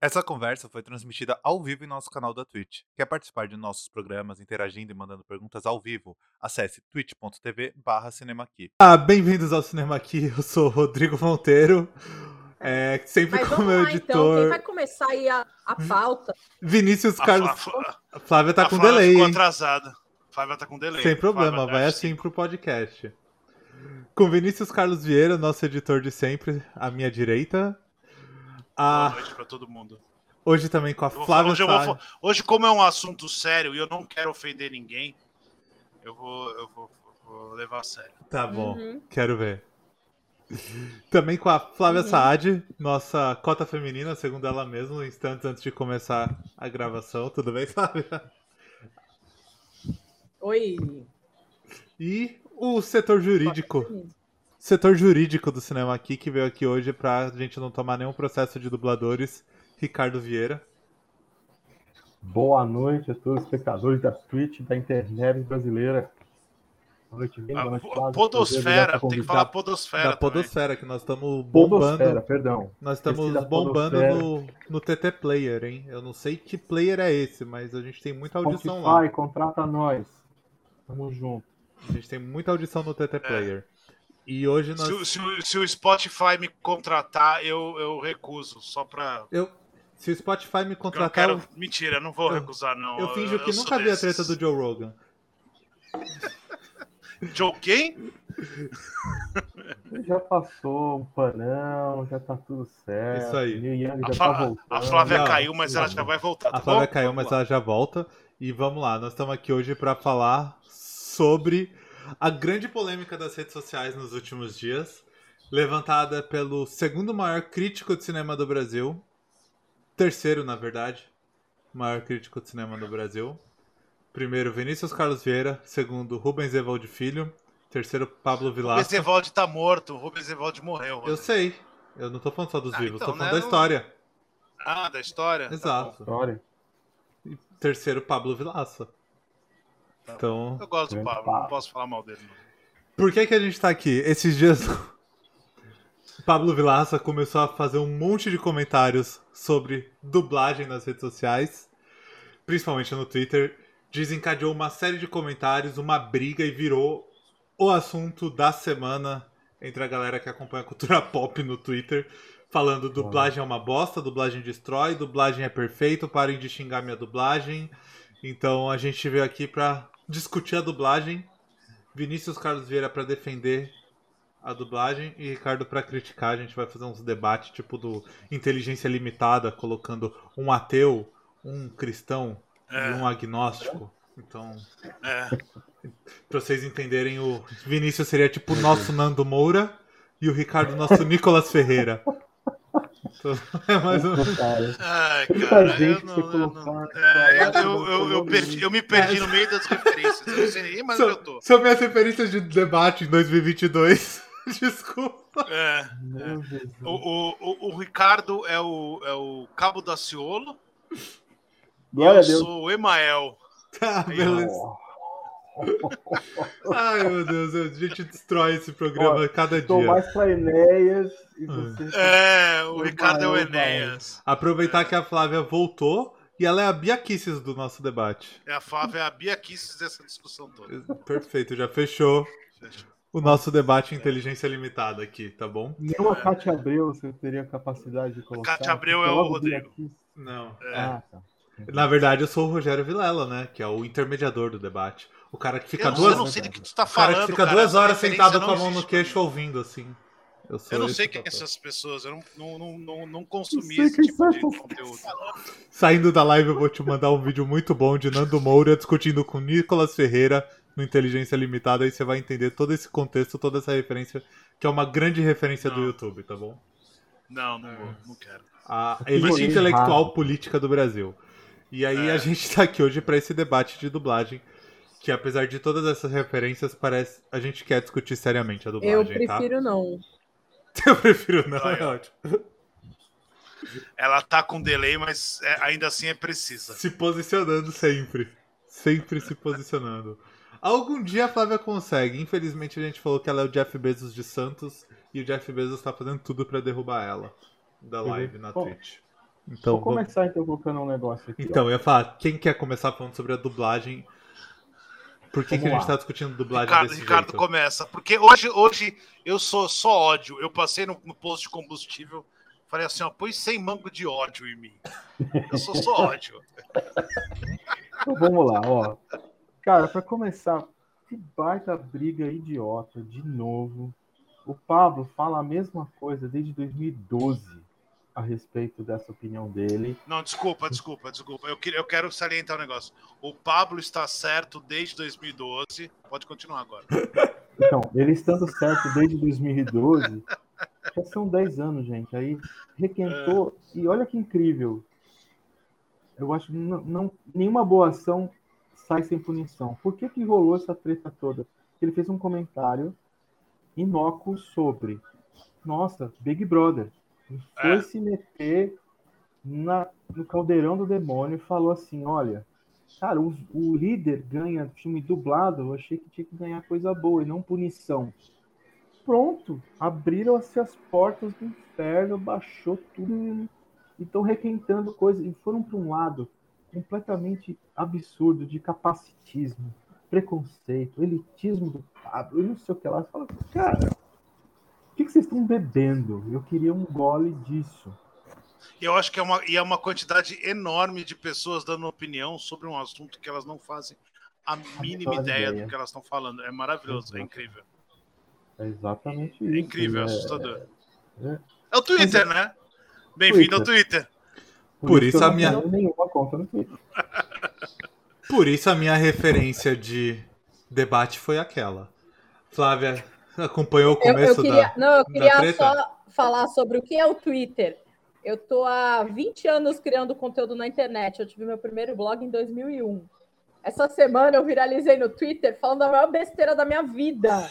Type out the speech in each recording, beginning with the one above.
Essa conversa foi transmitida ao vivo em nosso canal da Twitch. Quer participar de nossos programas interagindo e mandando perguntas ao vivo? Acesse twitch.tv barra cinemaqui. Ah, bem-vindos ao Cinema Aqui. Eu sou o Rodrigo Monteiro. É, sempre Mas como vamos meu lá, então. Quem editor. vai começar aí a, a pauta? Vinícius A Carlos. Flá- A Flávia tá a com Flávia delay, ficou hein? atrasada. Flávia tá com delay. Sem problema, Flávia, vai assim sim. pro podcast. Com Vinícius Carlos Vieira, nosso editor de sempre, à minha direita. Boa A... noite pra todo mundo. Hoje também com a Flávia hoje, eu vou hoje, como é um assunto sério e eu não quero ofender ninguém, eu vou, eu vou, vou levar a sério. Tá bom, Uhum. quero ver. Também com a Flávia Uhum. Saad, nossa cota feminina, segundo ela mesma, instantes antes de começar a gravação. Tudo bem, Flávia? Oi. E o setor jurídico, setor jurídico do cinema aqui, que veio aqui hoje pra gente não tomar nenhum processo de dubladores, Ricardo Vieira. Boa noite a todos os espectadores da Twitch, da internet brasileira. Boa noite, Vini. Boa A noite, Flávio. podosfera, tem que falar podosfera. da também. Podosfera, que nós estamos bombando. Podosfera, perdão. Nós estamos bombando no, no TT Player, hein? Eu não sei que player é esse, mas a gente tem muita audição lá. Spotify, contrata nós. Tamo junto. A gente tem muita audição no TT Player. E hoje nós. Se, o- se se o Spotify me contratar, eu, eu recuso. Só pra. Eu, se o Spotify me porque Eu não contratar, quero... eu, Mentira, não vou eu- recusar, não. eu finjo que nunca vi a treta do Joe Rogan. Joe quem? Já passou um panão, já tá tudo certo. Isso aí. Neil Young já A, tá Flá- voltando. a Flávia Não, caiu, mas ela já vai voltar. A tá Flávia bom? caiu, Vamos mas lá. ela já volta. E vamos lá, nós estamos aqui hoje para falar sobre a grande polêmica das redes sociais nos últimos dias, levantada pelo segundo maior crítico de cinema do Brasil, terceiro, na verdade, maior crítico de cinema do Brasil. Primeiro, Vinícius Carlos Vieira. Segundo, Rubens Evaldo Filho. Terceiro, Pablo Rubens Vilaça. Evaldi tá morto, o Rubens Evaldi morreu. Eu sei. Eu não tô falando só dos Ah, vivos, então, tô falando né, da história. Ah, da história? Tá Exato. História. E terceiro, Pablo Vilaça. Tá. Então, Eu gosto do Pablo, não posso falar mal dele. não. por que que a gente tá aqui? Esses dias, Pablo Vilaça começou a fazer um monte de comentários sobre dublagem nas redes sociais, principalmente no Twitter. Desencadeou uma série de comentários, uma briga e virou o assunto da semana entre a galera que acompanha a cultura pop no Twitter, falando dublagem é uma bosta, dublagem destrói, dublagem é perfeito, parem de xingar minha dublagem. Então a gente veio aqui pra discutir a dublagem. Vinícius Carlos Vieira pra defender a dublagem e Ricardo pra criticar. A gente vai fazer uns debates tipo do inteligência limitada, colocando um ateu, um cristão É. e um agnóstico. Então, É. pra vocês entenderem, o Vinícius seria tipo o nosso Nando Moura e o Ricardo nosso Nicolas Ferreira. É mais. Cara, Ai, Muita cara, gente eu, não, eu, não, é, eu, eu, eu, eu falou perdi, eu me perdi no meio das referências. Eu não sei nem mais onde eu tô. São, minhas referências de debate em 2022. Desculpa. É. Jesus. O, o, o, Ricardo é o, é o Cabo Daciolo e Glória eu a Deus. sou o Emael. Tá, beleza. Ai, meu Deus, a gente destrói esse programa Ó, cada dia. mais pra Enéas e Hum. você. É, o Ricardo é o Enéas. Aproveitar que a Flávia voltou e ela é a Bia Kisses do nosso debate. É a Flávia, é a Bia Kisses dessa discussão toda. Perfeito, já fechou o nosso debate em inteligência limitada aqui, tá bom? Nem a Cátia Abreu você teria capacidade de colocar. Cátia Abreu é o Rodrigo. Não. É. Ah, tá. Na verdade, eu sou o Rogério Vilela, né? Que é o intermediador do debate. O cara que fica eu, não, duas, eu não sei do que tu tá o cara falando. que fica cara, duas horas sentado com a mão no queixo ouvindo, assim. Eu, sou Eu não sei quem são essas pessoas, eu não, não, não, não, consumi esse tipo de conteúdo. Saindo da live, eu vou te mandar um vídeo muito bom de Nando Moura discutindo com Nicolas Ferreira no Inteligência Limitada. Aí você vai entender todo esse contexto, toda essa referência, que é uma grande referência do. YouTube, tá bom? Não, não vou, não quero. A elite intelectual errado. política do Brasil. E aí É. a gente tá aqui hoje pra esse debate de dublagem. Que apesar de todas essas referências, parece a gente quer discutir seriamente a dublagem, Eu tá? prefiro não. Eu prefiro não, é ó. ótimo. Ela tá com delay, mas é- ainda assim é precisa. Se posicionando sempre. Sempre se posicionando. Algum dia a Flávia consegue. Infelizmente a gente falou que ela é o Jeff Bezos de Santos e o Jeff Bezos tá fazendo tudo pra derrubar ela da live na Bom, Twitch. Então, Vou começar então colocando um negócio aqui. então eu ia falar, quem quer começar falando sobre a dublagem? Por que, que a gente lá. tá discutindo dublagem Ricardo, desse Ricardo jeito? começa. Porque hoje, hoje eu sou só ódio. Eu passei no, no posto de combustível, falei assim, ó, põe 100 mango de ódio em mim. Eu sou só ódio. Então vamos lá, ó. Cara, pra começar, que baita briga idiota, de novo. O Pablo fala a mesma coisa desde 2012 a respeito dessa opinião dele. Não, desculpa, desculpa, desculpa. Eu, eu quero salientar um negócio. O Pablo está certo desde 2012. Pode continuar agora. Então, ele estando certo desde 2012, já são 10 anos, gente. Aí requentou, e olha que incrível. Eu acho que não, não- nenhuma boa ação sai sem punição. Por que, que rolou essa treta toda? Ele fez um comentário inócuo sobre, nossa, Big Brother. E Foi É. se meter na, no caldeirão do demônio e falou assim: olha, cara, o, o líder ganha filme dublado, eu achei que tinha que ganhar coisa boa e não punição. Pronto, abriram-se as portas do inferno, baixou tudo e estão requentando coisas. E foram para um lado completamente absurdo de capacitismo, preconceito, elitismo do Pablo, e não sei o que lá. Fala, cara, que, que vocês estão bebendo? Eu queria um gole disso. E eu acho que é uma, e é uma quantidade enorme de pessoas dando opinião sobre um assunto que elas não fazem a mínima ideia, ideia. do que elas estão falando. É maravilhoso, é Exato. incrível. É exatamente isso. É incrível, é É- assustador. é. É o Twitter, né? Bem-vindo ao Twitter. Por isso que eu a não minha- tenho nenhuma conta no Twitter. Por isso a minha referência de debate foi aquela. Flávia acompanhou o Eu, começo eu queria, da. não, eu queria só falar sobre o que é o Twitter. Eu tô há 20 anos criando conteúdo na internet. Eu tive meu primeiro blog em 2001. Essa semana eu viralizei no Twitter falando a maior besteira da minha vida.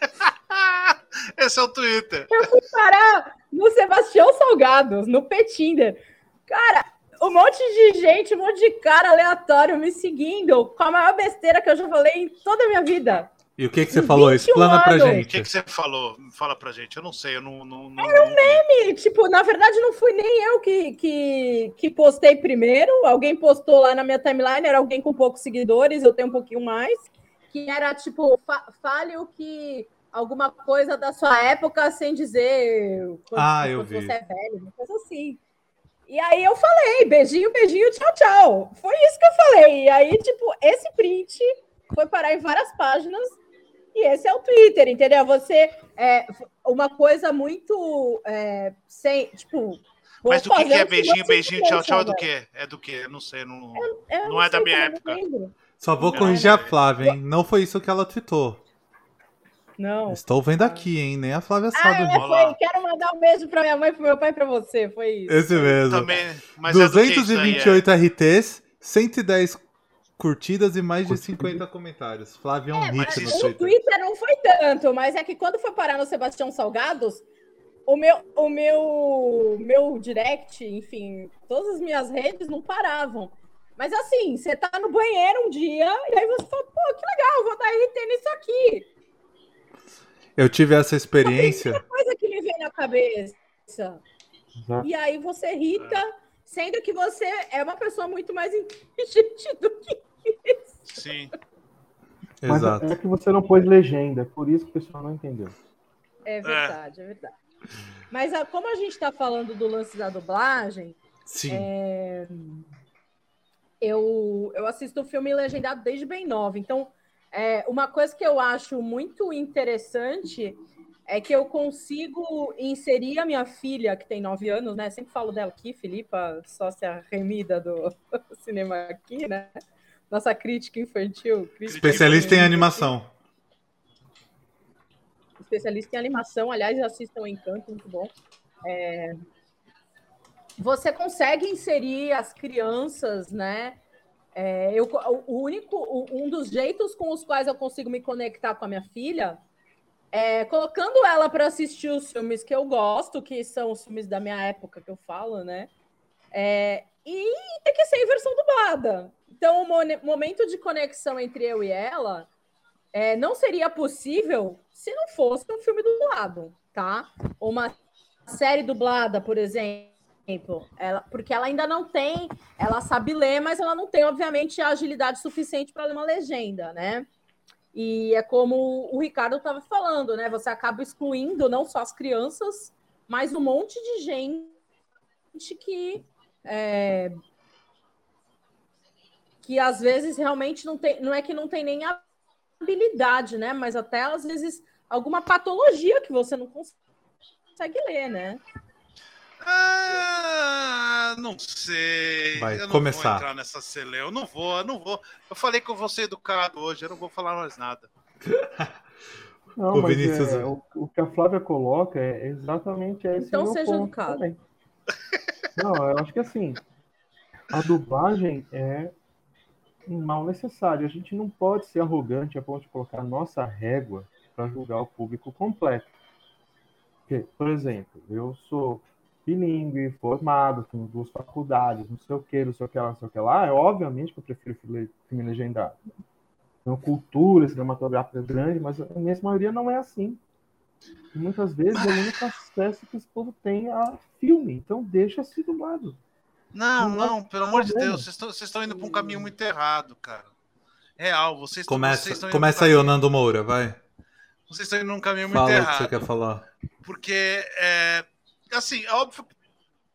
Esse é o Twitter. parar no Sebastião Salgados, no Petinder. Cara, um monte de gente, um monte de cara aleatório me seguindo com a maior besteira que eu já falei em toda a minha vida. E o que, que você falou? 21 Explana pra anos. O que, gente. que você falou? Fala pra gente. Eu não sei, eu não. não, não Era um E, tipo, na verdade, não fui nem eu que, que, que postei primeiro. Alguém postou lá na minha timeline, era alguém com poucos seguidores, eu tenho um pouquinho mais. Que era tipo, fa- fale o que. Alguma coisa da sua época sem dizer quanto, Ah, eu vi. você é velho, uma coisa assim. E aí eu falei, beijinho, beijinho, tchau, tchau. Foi isso que eu falei. E aí, tipo, esse print foi parar em várias páginas. E esse é o Twitter, entendeu? Você é uma coisa muito é, sem, tipo. Mas do que, que é o beijinho, beijinho, tchau, tchau? É do quê? É do quê? Eu não sei. Não... velho. Eu Não é da sei minha como eu época. lembro. Só vou Não, corrigir a não. Flávia, hein? Não foi isso que ela tweetou. Não. Estou vendo aqui, hein? Nem a Flávia sabe. Ah. Olha lá. foi. Quero mandar um beijo pra minha mãe, pro meu pai e pra você. Foi isso. Esse mesmo. Também. Mas é do que isso aí? 228 RTs, 110 curtidas e mais de 50 comentários. Flávia é um hit mas no Twitter. Twitter não foi tanto, mas é que quando foi parar no Sebastião Salgados, o meu, o meu, meu direct, enfim, todas as minhas redes não paravam. Mas assim, você tá no banheiro um dia e aí você fala, pô, que legal, vou dar RT nisso aqui. Eu tive essa experiência. Coisa que me vem na cabeça. Exato. E aí você irrita, sendo que você é uma pessoa muito mais inteligente do que Sim. Mas Exato. é que você não pôs legenda, por isso que o pessoal não entendeu. É verdade, é, verdade. Mas ah, como a gente está falando do lance da dublagem, Sim. é, eu, eu assisto filme legendado desde bem nova. Então, é, uma coisa que eu acho muito interessante é que eu consigo inserir a minha filha, que tem nove anos, né? Sempre falo dela aqui, Filipa, sócia remida do cinema aqui, né? Nossa crítica infantil. crítica Especialista em infantil. animação. especialista em animação, aliás, assistam Encanto, muito bom. É, Você consegue inserir as crianças, né? É, eu, o único, um dos jeitos com os quais eu consigo me conectar com a minha filha é colocando ela para assistir os filmes que eu gosto, que são os filmes da minha época que eu falo, né? É, e tem que ser em versão dublada. Então, o mo- momento de conexão entre eu e ela é, não seria possível se não fosse um filme dublado, tá? Uma série dublada, por exemplo. ela, porque ela ainda não tem, ela sabe ler, mas ela não tem, obviamente, a agilidade suficiente para ler uma legenda, né? E é como o Ricardo estava falando, né? Você acaba excluindo não só as crianças, mas um monte de gente que é, que às vezes realmente não tem, não é que não tem nem habilidade, né? Mas até às vezes alguma patologia que você não consegue ler, né? Ah, não sei. Vai eu não começar. vou entrar nessa celeuma. Eu não vou, eu não vou. Eu falei que eu vou ser educado hoje, eu não vou falar mais nada. Não, Ô, mas Vinícius, é, o, o que a Flávia coloca é exatamente esse Então meu seja ponto educado. também. Não, eu acho que assim, a dublagem é um mal necessário. A gente não pode ser arrogante a ponto de colocar nossa régua para julgar o público completo. Porque, por exemplo, eu sou bilíngue, formado, tenho duas faculdades, não sei o que, não sei o que lá, não sei o que lá. É obviamente que eu prefiro filme legendado. Tenho cultura cinematográfica grande, mas a imensa maioria não é assim. E muitas vezes é o único acesso que esse povo tem a filme. Então deixa se dublado. Não, Não, não, pelo amor de. Deus, vocês estão, indo para um caminho muito errado, cara. Real, vocês estão, vocês Começa, começa um aí, Nando Moura, vai. Vocês estão indo num caminho muito Fala o que errado. você quer falar. Porque, é, assim, é óbvio,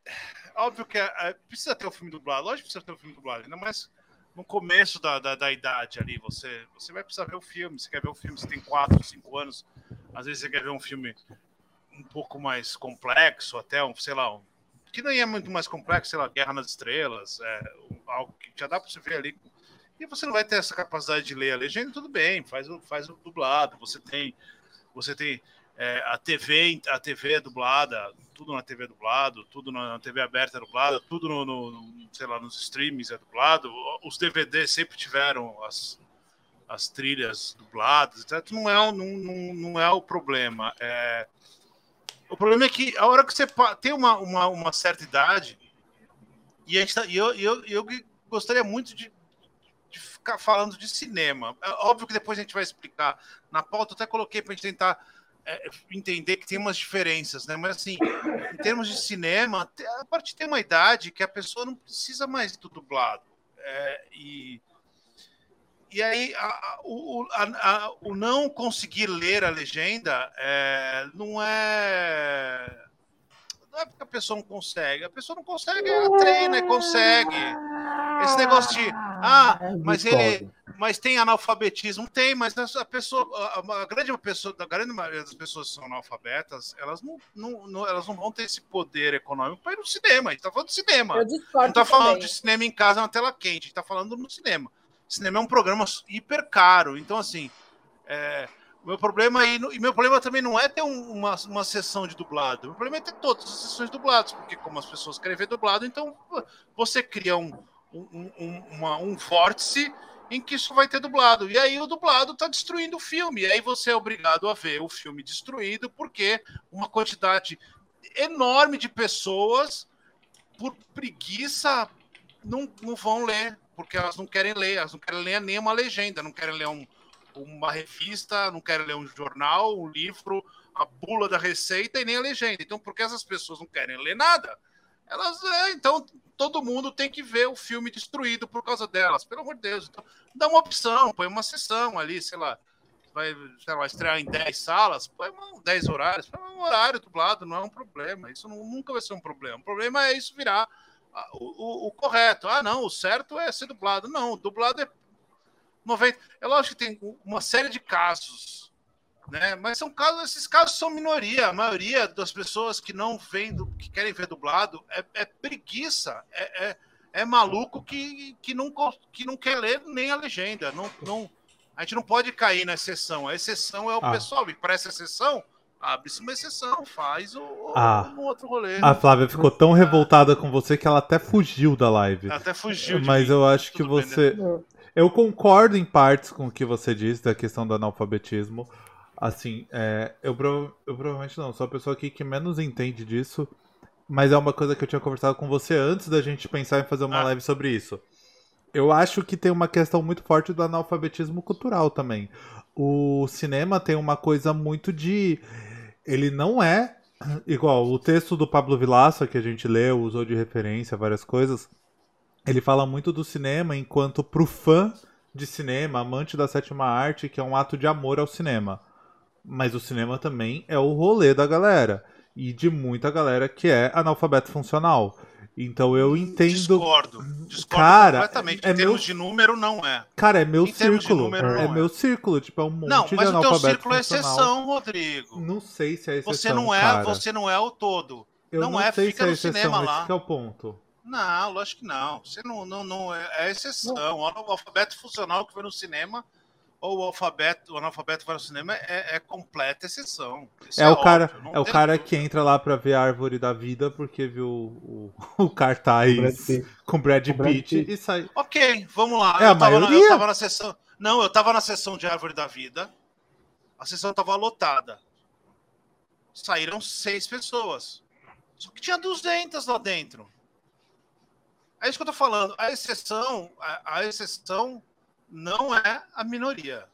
é óbvio que é, é, precisa ter o filme dublado. Lógico que precisa ter o filme dublado, ainda mais no começo da, da, da idade ali. Você, você vai precisar ver o filme. Você quer ver o filme, você tem 4, 5 anos. Às vezes você quer ver um filme um pouco mais complexo, até um, sei lá, um, que nem é muito mais complexo, sei lá, Guerra nas Estrelas, é, algo que já dá para você ver ali. E você não vai ter essa capacidade de ler a legenda, tudo bem, faz o, faz o dublado. Você tem, você tem é, a TV, a TV é dublada, tudo na TV é dublado, tudo na TV aberta é dublado, tudo no, no- no- sei lá, nos streams é dublado. Os DVDs sempre tiveram as, as trilhas dubladas, etc. Não é, não, não, não é o problema. É, o problema é que a hora que você tem uma, uma, uma certa idade, e a gente tá, eu, eu, eu gostaria muito de, de ficar falando de cinema. É óbvio que depois a gente vai explicar. Na pauta eu até coloquei para a gente tentar é, entender que tem umas diferenças, né? Mas assim, em termos de cinema, a partir de uma idade que a pessoa não precisa mais do dublado. É, e, e aí a- a- o, a- o não conseguir ler a legenda é, não é. Não é porque a pessoa não consegue. A pessoa não consegue, ela treina e consegue. Esse negócio de. Ah, É mas ele, mas tem analfabetismo? Tem, mas a pessoa, a, grande pessoa, a grande maioria das pessoas que são analfabetas, elas não, não, não- elas não vão ter esse poder econômico para ir no cinema. A gente tá falando de cinema. Não tá falando também. de cinema em casa na tela quente, a gente tá falando no cinema. Cinema é um programa hiper caro, então assim, é, meu problema aí, e meu problema também não é ter um- uma, uma sessão de dublado, meu problema é ter todas as sessões dubladas, porque como as pessoas querem ver dublado, então você cria um, um, um, uma- um vórtice em que isso vai ter dublado. E aí o dublado está destruindo o filme. E aí você é obrigado a ver o filme destruído porque uma quantidade enorme de pessoas, por preguiça, não, não vão ler, porque elas não querem ler, elas não querem ler nenhuma legenda, não querem ler um- uma revista, não querem ler um jornal, um livro, a bula da receita e nem a legenda. Então, porque essas pessoas não querem ler nada, elas, é, então, todo mundo tem que ver o filme destruído por causa delas, pelo amor de Deus. Então, dá uma opção, põe uma sessão ali, sei lá, vai sei lá, estrear em 10 salas, põe uma, 10 horários, põe um horário dublado, não é um problema. Isso não- nunca vai ser um problema. O problema é isso virar o, o- o correto. Ah, não, o certo é ser dublado. Não, dublado é 90. É lógico que tem uma série de casos, né? Mas são casos, esses casos são minoria. A maioria das pessoas que não vêm, que querem ver dublado, é, é preguiça, é, é, é maluco que, que, não, que não quer ler nem a legenda. Não, não, a gente não pode cair na exceção. A exceção é o Ah. pessoal. E para essa exceção, abre-se uma exceção, faz o, Ah. um outro rolê. A Flávia ficou tão revoltada com você que ela até fugiu da live. Até fugiu de Mas mim. eu acho que bem, né? você. Eu concordo em partes com o que você disse da questão do analfabetismo. Assim, é, eu, prova- eu provavelmente não, sou a pessoa aqui que menos entende disso. Mas é uma coisa que eu tinha conversado com você antes da gente pensar em fazer uma Ah. live sobre isso. Eu acho que tem uma questão muito forte do analfabetismo cultural também. O cinema tem uma coisa muito de. Ele não é igual o texto do Pablo Vilaça que a gente leu, usou de referência várias coisas. Ele fala muito do cinema enquanto pro fã de cinema, amante da sétima arte, que é um ato de amor ao cinema. Mas o cinema também é o rolê da galera e de muita galera que é analfabeto funcional. Então eu entendo. Discordo. Discordo Cara, completamente. é em termos meu- de número, não é. Cara, é meu Em círculo. número, é não é. meu círculo, tipo, é um monte Não, de mas o teu círculo é exceção, Rodrigo. Não sei se é exceção. Você não é, cara. você não é o todo. Eu não não, é, sei fica se é no exceção, cinema lá. que é o ponto. Não, lógico que não. Você não, não, não é, é exceção. O alfabeto funcional que vai no cinema ou o alfabeto, o analfabeto vai no cinema é, é completa exceção. Isso É, o cara, óbvio, é o cara dúvida. que entra lá pra ver a árvore da vida porque viu o, o, o cartaz Brad Pitt. com Brad Com Brad Pitt e sai. Ok, vamos lá. É a eu, tava na, maioria? eu tava na sessão. Não, eu tava na sessão de Árvore da Vida. A sessão tava lotada. Saíram seis pessoas. Só que tinha 200 lá dentro. É isso que eu tô falando. A exceção, a, a exceção não é a minoria.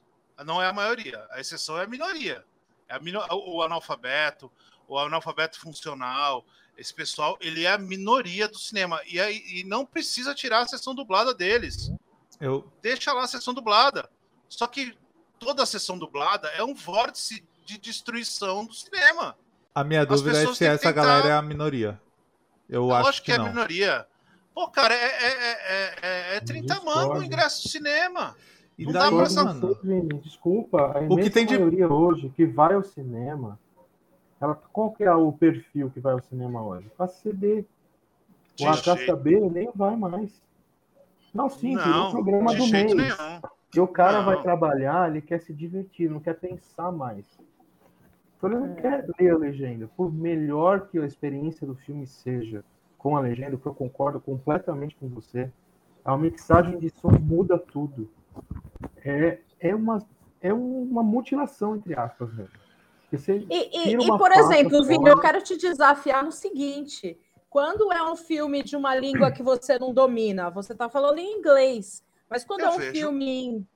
Não é a maioria. A exceção é a minoria. É a mino- o analfabeto, o analfabeto funcional, esse pessoal, ele é a minoria do cinema. E, aí, e não precisa tirar a sessão dublada deles. Eu, Deixa lá a sessão dublada. Só que toda a sessão dublada é um vórtice de destruição do cinema. a minha As dúvida é se essa tentar- galera é a minoria. Eu Eu acho acho que, que, é a minoria. Pô, cara, é, é, é, é, é 30 Discordo. mangos o ingresso do cinema. E Não dá pra essa-. Desculpa, a O que tem de- maioria hoje que vai ao cinema, ela, qual que é o perfil que vai ao cinema hoje? Classe CD. O De a classe jeito- B nem vai mais. Não, sim, Não, o programa de do jeito mês. nenhum. E o cara Não. vai trabalhar, ele quer se divertir, não quer pensar mais. Então ele não É. quer ler a legenda. Por melhor que a experiência do filme seja com a legenda, que eu concordo completamente com você, a mixagem de som muda tudo. É, é, uma, é uma mutilação, entre aspas, mesmo. Você E, e- tira e, por exemplo, Vini, fora. eu quero te desafiar no seguinte: quando é um filme de uma língua que você não domina, você está falando em inglês, mas quando Eu é um vejo. filme em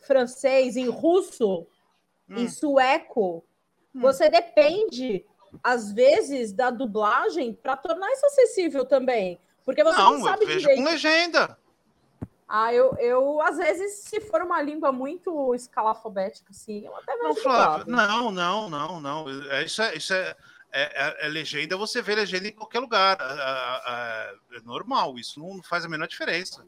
francês, em russo, em Hum. sueco, Hum. você depende, às vezes, da dublagem para tornar isso acessível também. Porque você não, Não, eu sabe vejo direito. com legenda. Ah, eu, eu, às vezes, se for uma língua muito escalafobética, assim, eu até Não, vejo dublado. não, não, não, não. É, isso é, isso é, é, é- é legenda, você vê legenda em qualquer lugar. É, é- normal, isso não faz a menor diferença.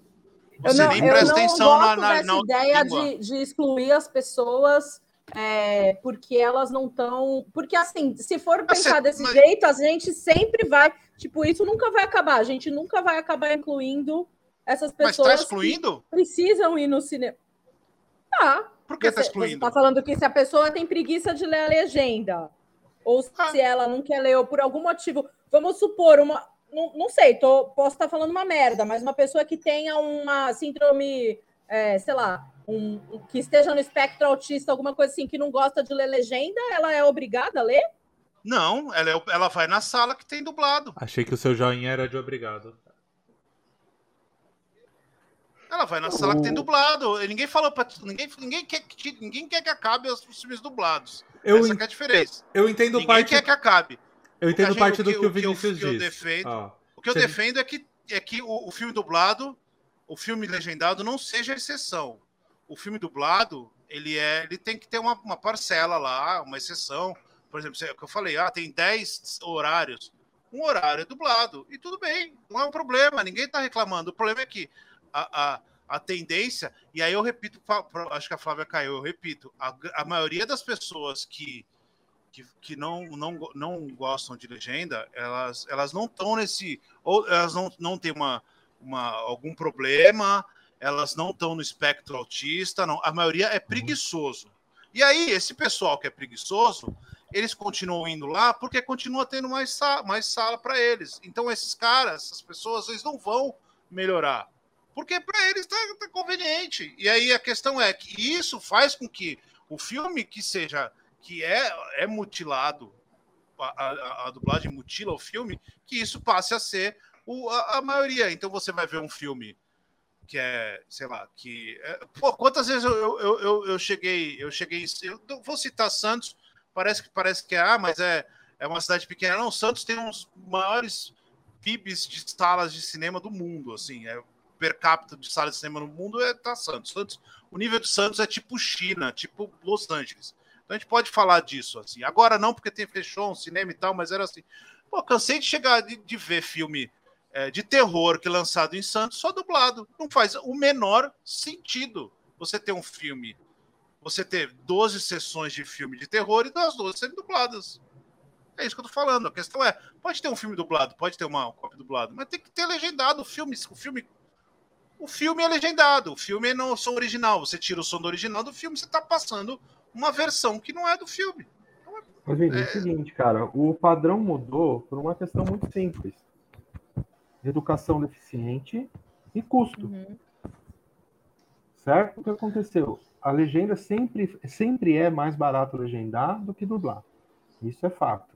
Eu Você não, nem eu presta não atenção na, na, na ideia de, de excluir as pessoas é, porque elas não estão. Porque, assim, se for Mas pensar você- desse mas- jeito, a gente sempre vai. Tipo, isso nunca vai acabar. A gente nunca vai acabar incluindo essas Mas pessoas tá que excluindo? precisam ir no cinema. Tá. Por que Você, tá você excluindo? tá falando que se a pessoa tem preguiça de ler a legenda, ou Ah. se ela não quer ler, ou por algum motivo, vamos supor, uma. Não, não sei, tô, posso estar falando uma merda, mas uma pessoa que tenha uma síndrome, é, sei lá, um- um- que esteja no espectro autista, alguma coisa assim, que não gosta de ler legenda, ela é obrigada a ler? Não, ela, é- ela vai na sala que tem dublado. Achei que o seu joinha era de obrigado. Ela vai na sala que tem dublado. E Ninguém falou pra. Ninguém, ninguém, quer, que, ninguém quer que acabe os filmes dublados. Eu, Essa en- é a diferença. eu entendo Ninguém parte, quer que acabe. eu entendo parte do o que o o que eu- Vinícius que eu diz. defendo- O que eu defendo é que, é que o, o filme dublado, o filme legendado não seja exceção. O filme dublado, ele é, ele tem que ter uma, uma parcela lá, uma exceção. Por exemplo, é o que eu falei, ah, tem 10 horários. Um horário é dublado. E tudo bem, não é um problema, ninguém está reclamando. O problema é que a, a, a tendência, e aí eu repito, acho que a Flávia caiu, eu repito, a, a maioria das pessoas que, que, que não, não, não gostam de legenda, elas, elas não estão nesse. Ou elas não, não têm uma, uma, algum problema, elas não estão no espectro autista, não. A maioria é preguiçoso. E aí, esse pessoal que é preguiçoso, eles continuam indo lá porque continua tendo mais, sa mais sala para eles. Então, esses caras, essas pessoas, eles não vão melhorar. Porque para eles está tá conveniente. E aí a questão é que isso faz com que o filme que seja que é, é mutilado, a, a, a dublagem mutila o filme, que isso passe a ser o, a, a maioria. Então você vai ver um filme que é, sei lá, que. É, pô, quantas vezes eu, eu, eu, eu cheguei, eu cheguei. Eu vou citar Santos, parece que parece que é, ah, mas é, é uma cidade pequena. Não, Santos tem uns maiores PIBs de salas de cinema do mundo, assim, é per capita de salas de cinema no mundo é tá Santos. Santos. O nível de Santos é tipo China, tipo Los Angeles. Então a gente pode falar disso assim. Agora não, porque tem fechou um cinema e tal, mas era assim. Pô, cansei de chegar de, de ver filme é, de terror que é lançado em Santos só dublado. Não faz o menor sentido você ter um filme, você ter 12 sessões de filme de terror e das 12 serem dubladas. É isso que eu tô falando. A questão é, pode ter um filme dublado, pode ter uma cópia dublada, mas tem que ter legendado o filme. O filme, o filme é legendado. O filme é não som original. Você tira o som do original do filme, você tá passando uma versão que não é do filme. Mas, gente, é... é o seguinte, cara, o padrão mudou por uma questão muito simples. Educação deficiente e custo. Uhum. Certo? O que aconteceu? A legenda sempre, sempre é mais barato legendar do que dublar. Isso é fato.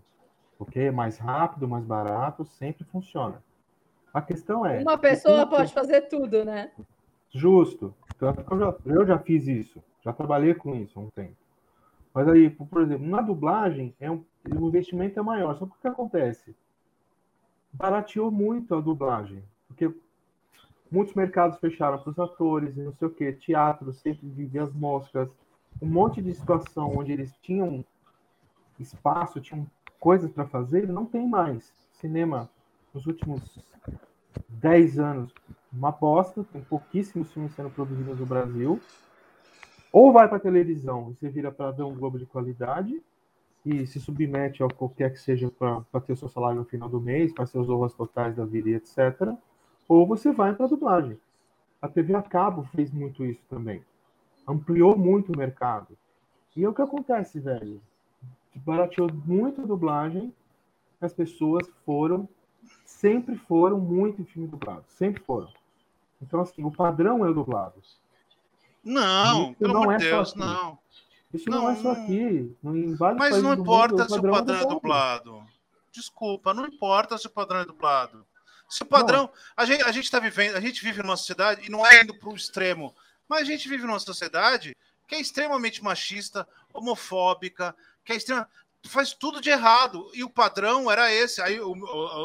Porque é mais rápido, mais barato, sempre funciona. A questão é. Uma pessoa pode fazer tudo, né? Justo. Tanto que eu já, eu já fiz isso. Já trabalhei com isso há um tempo. Mas aí, por exemplo, na dublagem, é um, o investimento é maior. Só que o que acontece? Barateou muito a dublagem. Porque muitos mercados fecharam para os atores, não sei o quê. Teatro sempre vivia as moscas. Um monte de situação onde eles tinham espaço, tinham coisas para fazer, não tem mais. Cinema, nos últimos 10 anos, uma bosta, tem pouquíssimos filmes sendo produzidos no Brasil. Ou vai para televisão e você vira para ver um Globo de qualidade e se submete a qualquer que seja para ter o seu salário no final do mês, para seus honras totais da vida e etc. Ou você vai para dublagem. A TV a cabo fez muito isso também. Ampliou muito o mercado. E é o que acontece, velho barateou muito a dublagem, as pessoas foram, sempre foram muito em filme dublado, sempre foram. Então, assim, o padrão é o dublado. Não, pelo não amor é Deus, não. Isso não, não, é só aqui. Em Mas não importa mundo, se o padrão, é, é dublado. Desculpa, não importa se o padrão é dublado. Se o padrão. A gente, a gente tá vivendo, a gente vive numa sociedade, e não é indo para o extremo, mas a gente vive numa sociedade que é extremamente machista, homofóbica, que é extrema, faz tudo de errado. E o padrão era esse. Aí o,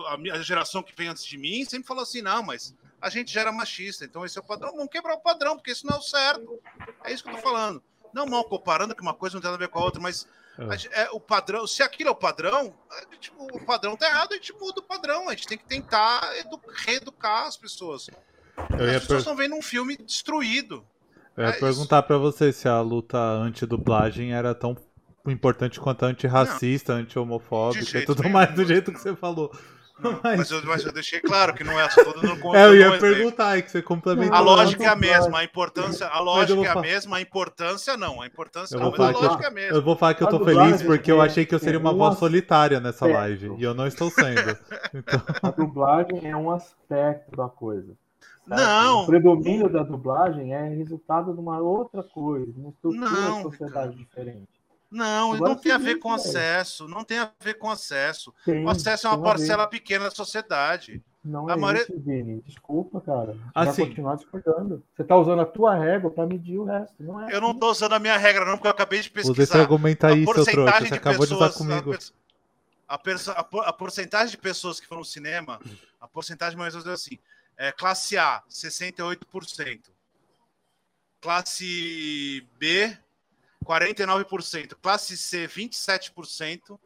a, a geração que vem antes de mim sempre falou assim: não, mas a gente já era machista, então esse é o padrão. Vamos quebrar o padrão, porque isso não é o certo. É isso que eu tô falando. Não mal comparando que uma coisa não tem nada a ver com a outra, mas é. é o padrão. Se aquilo é o padrão, gente, o padrão tá errado, a gente muda o padrão. A gente tem que tentar edu, reeducar as pessoas. Eu as pessoas estão per... vendo um filme destruído. Eu ia é perguntar para você se a luta anti-dublagem era tão importante quanto antirracista, anti-homofóbica e tudo mais, do jeito que você falou. Mas... Mas, eu, mas, eu, deixei claro que não é só todo mundo É, eu ia perguntar aí que você complementou. A lógica é a mesma, a importância, a lógica é a mesma, a importância não, a importância não, a lógica é a mesma. Eu vou falar que eu tô feliz porque eu achei que eu seria uma voz solitária nessa live e eu não estou sendo. Então... A dublagem é um aspecto da coisa. Sabe? Não. O predomínio da dublagem é resultado de uma outra coisa, de uma estrutura não, de sociedade cara. diferente. Não, Agora não tem a ver com acesso, não tem a ver com acesso. Tem, o acesso é uma parcela pequena da sociedade. Não a é maioria... isso, Vini. Desculpa, cara. Assim, vai continuar discordando. Você está usando a tua régua para medir o resto. Não é eu não estou usando a minha regra, não, porque eu acabei de pesquisar. Você argumenta aí, seu trouxa. Você acabou pessoas, de usar comigo. A, a, a, porcentagem de pessoas que foram no cinema, a porcentagem mais ou menos assim. É, classe A, 68%. Classe B, 49%. Classe C, 27%.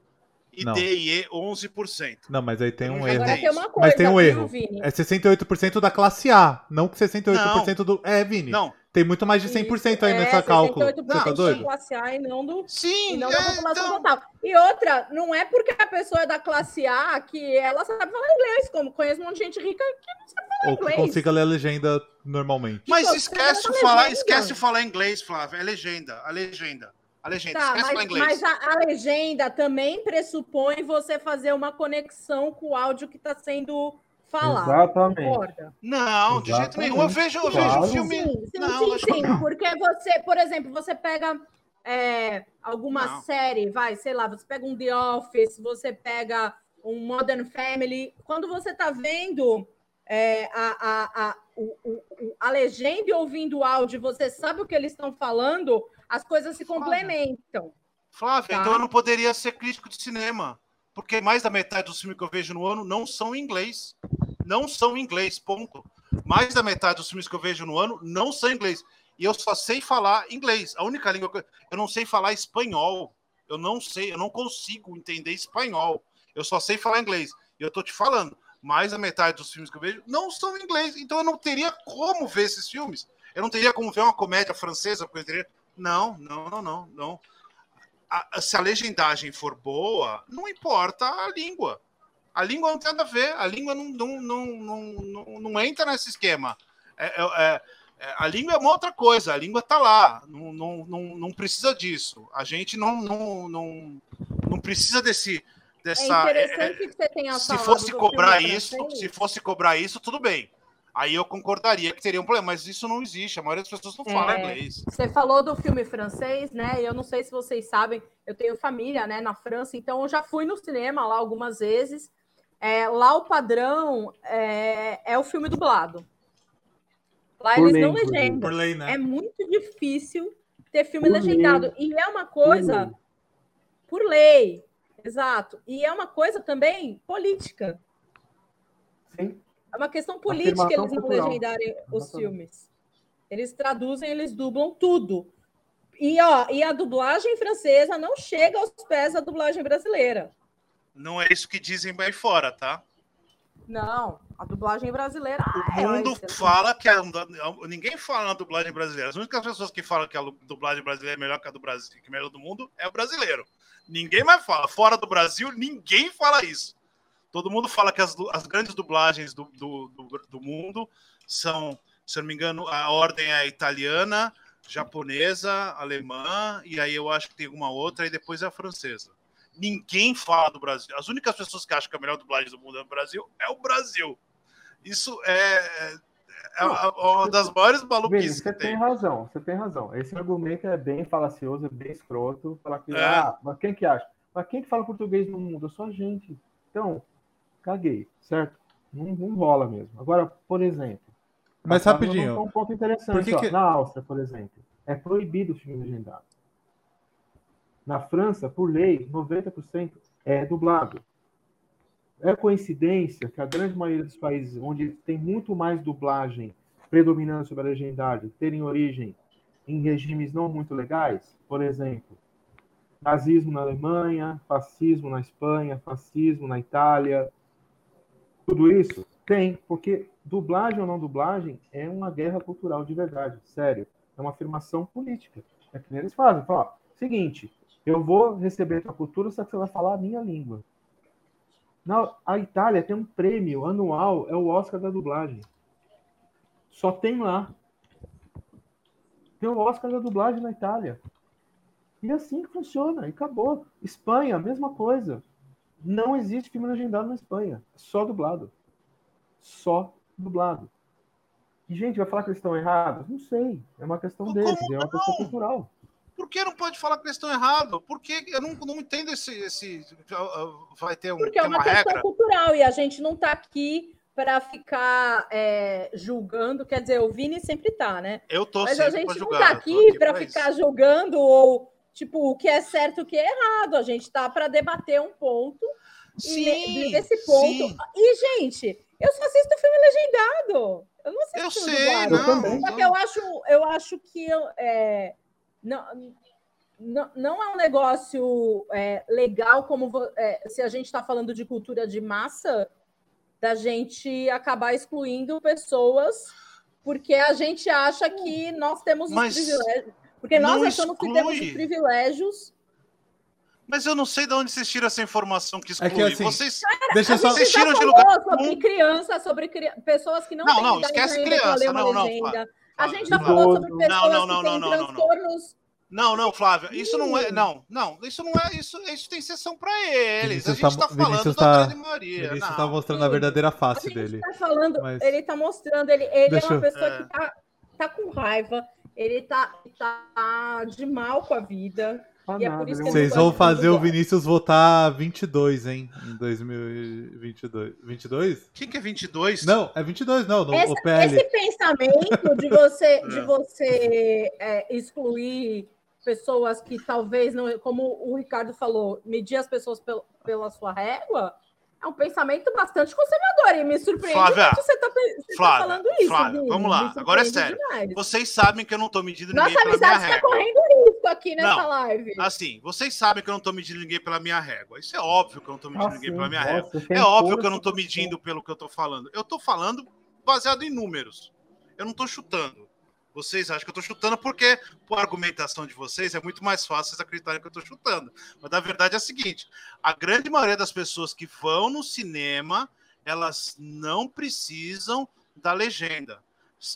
E não. D e E, 11%. Não, mas aí tem um erro. Tem coisa, mas tem um erro. Vini? É 68% da classe A, não 68% não. do. É, Vini. Não. Tem muito mais de 100% aí é, nessa cálculo. Você tá doido? da classe A e não do. Sim, e não é, da população então... total. E outra, não é porque a pessoa é da classe A que ela sabe falar inglês, como conheço um monte de gente rica que não sabe falar Ou inglês. Ou que consiga ler a legenda normalmente. Mas esquece de falar, esquece falar inglês, Flávio. É legenda, a legenda. A legenda, tá, esquece mas, inglês. Mas a, a, legenda também pressupõe você fazer uma conexão com o áudio que está sendo falado. Exatamente. Não, Exatamente. de jeito nenhum. Eu vejo, eu claro. vejo filme. Sim, sim, não, sim, sim. Porque você, por exemplo, você pega é, alguma não. série, vai, sei lá, você pega um The Office, você pega um Modern Family. Quando você está vendo é, a, a, a, o, o, a legenda e ouvindo o áudio, você sabe o que eles estão falando, as coisas se complementam. Flávia, tá? então eu não poderia ser crítico de cinema. porque mais da metade dos filmes que eu vejo no ano não são em inglês. Não são inglês, ponto. Mais da metade dos filmes que eu vejo no ano não são inglês. E eu só sei falar inglês. A única língua que eu, eu não sei falar espanhol. Eu não sei, eu não consigo entender espanhol. Eu só sei falar inglês. E eu tô te falando, mais da metade dos filmes que eu vejo não são inglês. Então eu não teria como ver esses filmes. Eu não teria como ver uma comédia francesa, porque eu teria. Não, não, não, não, não. A, se a legendagem for boa, não importa a língua. A língua não tem nada a ver. A língua não, não, não, não, não, entra nesse esquema. É, é, é, é a língua é uma outra coisa. A língua está lá. Não, não, não, não precisa disso. A gente não, não, não, não precisa desse. Dessa, é interessante que você tenha se fosse cobrar isso, se fosse cobrar isso, tudo bem. Aí eu concordaria que teria um problema, mas isso não existe. A maioria das pessoas não é, fala inglês. Você falou do filme francês, né? Eu não sei se vocês sabem, eu tenho família, né, na França, então eu já fui no cinema lá algumas vezes. É, lá o padrão é, é, o filme dublado. Lá Por eles lei, não legendam. Lei, né? É muito difícil ter filme Por legendado. Lei. E é uma coisa. Por lei. Por lei. Exato. E é uma coisa também política. Sim. É uma questão política eles não cultural. legendarem os filmes. Eles traduzem, eles dublam tudo. E, ó, e a dublagem francesa não chega aos pés da dublagem brasileira. Não é isso que dizem aí fora, tá? Não, a dublagem brasileira. O mundo é, fala que a, ninguém fala na dublagem brasileira. As únicas pessoas que falam que a dublagem brasileira é melhor que a do Brasil, que é melhor do mundo, é o brasileiro. Ninguém mais fala. Fora do Brasil, ninguém fala isso. Todo mundo fala que as, as grandes dublagens do, do, do, do, mundo são, se eu não me engano, a ordem é italiana, japonesa, alemã, e aí eu acho que tem uma outra, e depois é a francesa. Ninguém fala do Brasil. As únicas pessoas que acham que a melhor dublagem do mundo é o Brasil é o Brasil. Isso é, é uma das maiores maluquices. você tem. tem. razão, você tem razão. Esse argumento é bem falacioso, é bem escroto. Falar que, é. ah, mas quem que acha? Mas quem que fala português no mundo? Só a gente. Então, caguei, certo? Não, não rola mesmo. Agora, por exemplo. Mas rapidinho. Um ponto interessante. Que que... Na Áustria, por exemplo, é proibido o filme legendado. Na França, por lei, 90% é dublado. É coincidência que a grande maioria dos países onde tem muito mais dublagem predominando sobre a legendagem terem origem em regimes não muito legais? Por exemplo, nazismo na Alemanha, fascismo na Espanha, fascismo na Itália, tudo isso? Tem, porque dublagem ou não dublagem é uma guerra cultural de verdade, sério. É uma afirmação política. É que eles fazem. Fala, seguinte, eu vou receber a tua cultura, só que você vai falar a minha língua. Na, a Itália tem um prêmio anual, é o Oscar da dublagem. Só tem lá. Tem o Oscar da dublagem na Itália. E é assim que funciona, e acabou. Espanha, mesma coisa. Não existe filme legendado na Espanha. Só dublado. Só dublado. E, gente, vai falar que eles estão errados? Não sei. É uma questão deles. É uma questão cultural. Por que não pode falar que eles estão errados? Por que eu não, não entendo esse, esse. Vai ter um. Porque é uma, uma questão regra. cultural e a gente não está aqui para ficar é, julgando. Quer dizer, o Vini sempre está, né? Eu tô Mas a gente não está aqui para ficar julgando ou tipo, o que é certo e o que é errado. A gente tá para debater um ponto. Sim, e desse ponto. Sim. E, gente, eu só assisto filme legendado. Eu não assisto eu sei, não, Só que eu acho, eu acho que eu, é, não, não, não é um negócio é, legal como é, se a gente está falando de cultura de massa, da gente acabar excluindo pessoas porque a gente acha que nós temos Mas... os privilégios. Porque nós achamos exclui. que temos os privilégios. Mas eu não sei de onde vocês tiram essa informação que exclui. É que, assim, vocês, cara, deixa só... vocês tiram de lugar sobre criança, sobre cri... pessoas que não, não têm não, esquece criança, não, não, A gente já falou sobre pessoas não, não, que têm transtornos não, não, Flávia, isso não é. Não, não, isso não é. Isso, isso tem sessão para eles. Vinícius a gente está tá falando Vinícius da tá, grande maioria. Vinícius está mostrando a verdadeira face a dele. Tá falando, mas... Ele está mostrando, ele, ele é uma pessoa é. que tá, tá com raiva, ele tá, tá de mal com a vida. Ah, e é por isso que Vocês vão fazer o Vinícius votar 22, hein? Em 2022. 22? Quem que é 22? Não, é 22, não. No, esse, esse pensamento de você, de você é, excluir pessoas que talvez não, como o Ricardo falou, medir as pessoas pel, pela sua régua, é um pensamento bastante conservador e me surpreende Flávia, você está tá Flávia, falando isso. Flávia, vamos lá, agora é sério. demais. Vocês sabem que eu não tô medindo ninguém Nossa pela minha amizade está régua. correndo risco aqui nessa Não, live. Assim, vocês sabem que eu não tô medindo ninguém pela minha régua. Isso é óbvio que eu não tô medindo Ah, ninguém pela minha nossa, régua. É óbvio que eu não tô pra- medindo pelo que eu tô falando. Eu tô falando baseado em números. Eu não tô chutando. Vocês acham que eu tô chutando porque, por argumentação de vocês, é muito mais fácil vocês acreditarem que eu tô chutando. Mas na verdade é a seguinte: a grande maioria das pessoas que vão no cinema, elas não precisam da legenda.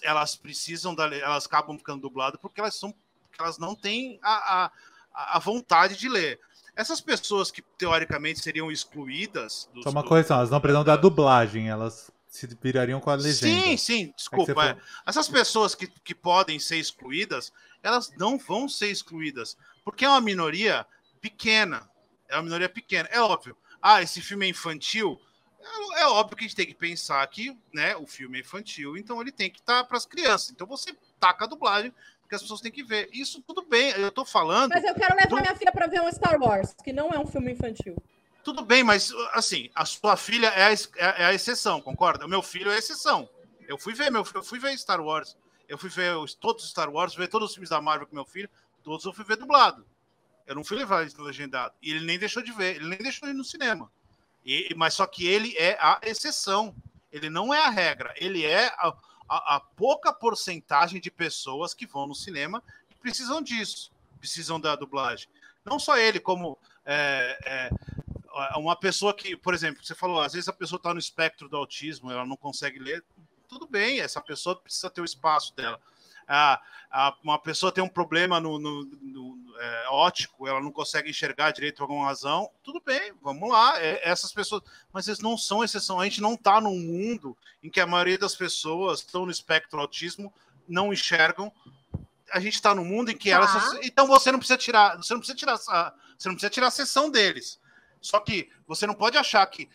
Elas precisam da elas acabam ficando dubladas porque elas são porque elas não têm a, a, a vontade de ler. Essas pessoas que teoricamente seriam excluídas dos, Só uma correção, elas não precisam da dublagem, elas se virariam com a legenda. Sim, sim, É que desculpa. é. Essas pessoas que, que podem ser excluídas, elas não vão ser excluídas, porque é uma minoria pequena. É uma minoria pequena. É óbvio. Ah, esse filme é infantil. É, é óbvio que a gente tem que pensar que né, o filme é infantil, então ele tem que estar para as crianças. Então você taca a dublagem, porque as pessoas têm que ver. Isso tudo bem, eu tô falando. Mas eu quero levar Do- minha filha para ver um Star Wars, que não é um filme infantil. Tudo bem, mas assim, a sua filha é a, é é a exceção, concorda? O meu filho é a exceção. Eu fui ver, meu, eu fui ver Star Wars. Eu fui ver os- todos os Star Wars, ver todos os filmes da Marvel com meu filho, todos eu fui ver dublado. Eu não fui levar ele legendado. E ele nem deixou de ver, ele nem deixou de ir no cinema. E- mas só que ele é a exceção. Ele não é a regra. Ele é a, a- a pouca porcentagem de pessoas que vão no cinema e precisam disso. Precisam da dublagem. Não só ele, como é, é, uma pessoa que, por exemplo, você falou, às vezes a pessoa está no espectro do autismo, ela não consegue ler. Tudo bem, essa pessoa precisa ter o espaço dela. Ah, uma pessoa tem um problema no, no- no, é, ótico, ela não consegue enxergar direito por alguma razão. Tudo bem, vamos lá. é, essas pessoas, mas eles não são exceção. A gente não está num mundo em que a maioria das pessoas estão no espectro do autismo, não enxergam. A gente está num mundo em que elas. Tá. Então você não precisa tirar, você não precisa tirar, essa- você não precisa tirar a sessão deles. Só que você não pode achar que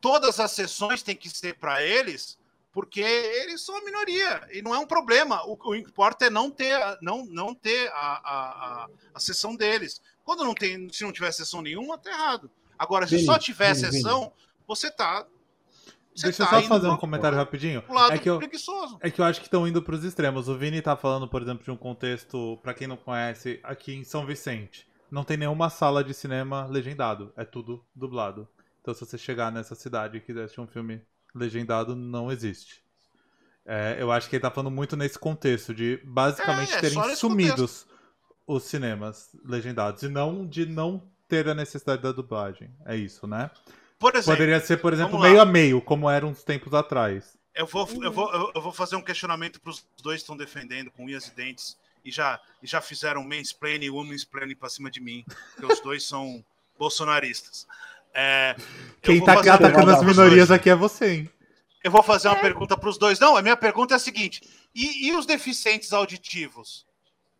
todas as sessões têm que ser para eles, porque eles são a minoria e não é um problema. O, o que importa é não ter, não, não ter a, a, a, a sessão deles. Quando não tem, se não tiver sessão nenhuma, tá errado. Agora, se Vini, só tiver Vini, sessão, você tá. Você Deixa eu tá só indo fazer um pro- comentário rapidinho. pro lado É que eu, preguiçoso. É que eu acho que estão indo para os extremos. O Vini tá falando, por exemplo, de um contexto, para quem não conhece, aqui em São Vicente. Não tem nenhuma sala de cinema legendado, é tudo dublado. Então, se você chegar nessa cidade e quiser assistir um filme legendado, não existe. É, eu acho que ele tá falando muito nesse contexto, de basicamente É, é terem sumidos os cinemas legendados, e não de não ter a necessidade da dublagem. É isso, né? Por exemplo, Poderia ser, por exemplo, meio a meio, como era uns tempos atrás. Eu vou, eu vou, eu vou fazer um questionamento para os dois que estão defendendo com unhas e dentes e já, e já fizeram mansplaining e womansplaining para cima de mim, porque os dois são bolsonaristas. É, Quem tá uma atacando as minorias aqui é você, hein? Eu vou fazer uma É. pergunta para os dois. Não, a minha pergunta é a seguinte: e, e os deficientes auditivos?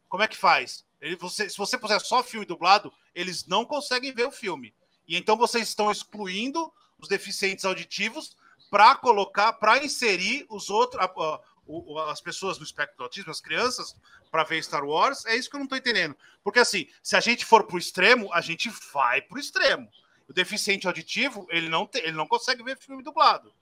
Como é que faz? Ele- você- se você puser só filme dublado, eles não conseguem ver o filme. E então vocês estão excluindo os deficientes auditivos para colocar, para inserir os outros, a- a- o- o- as pessoas no espectro do autismo, as crianças, para ver Star Wars. É isso que eu não estou entendendo. Porque assim, se a gente for pro extremo, a gente vai pro extremo. O deficiente auditivo, ele não, tem, ele não consegue ver filme dublado.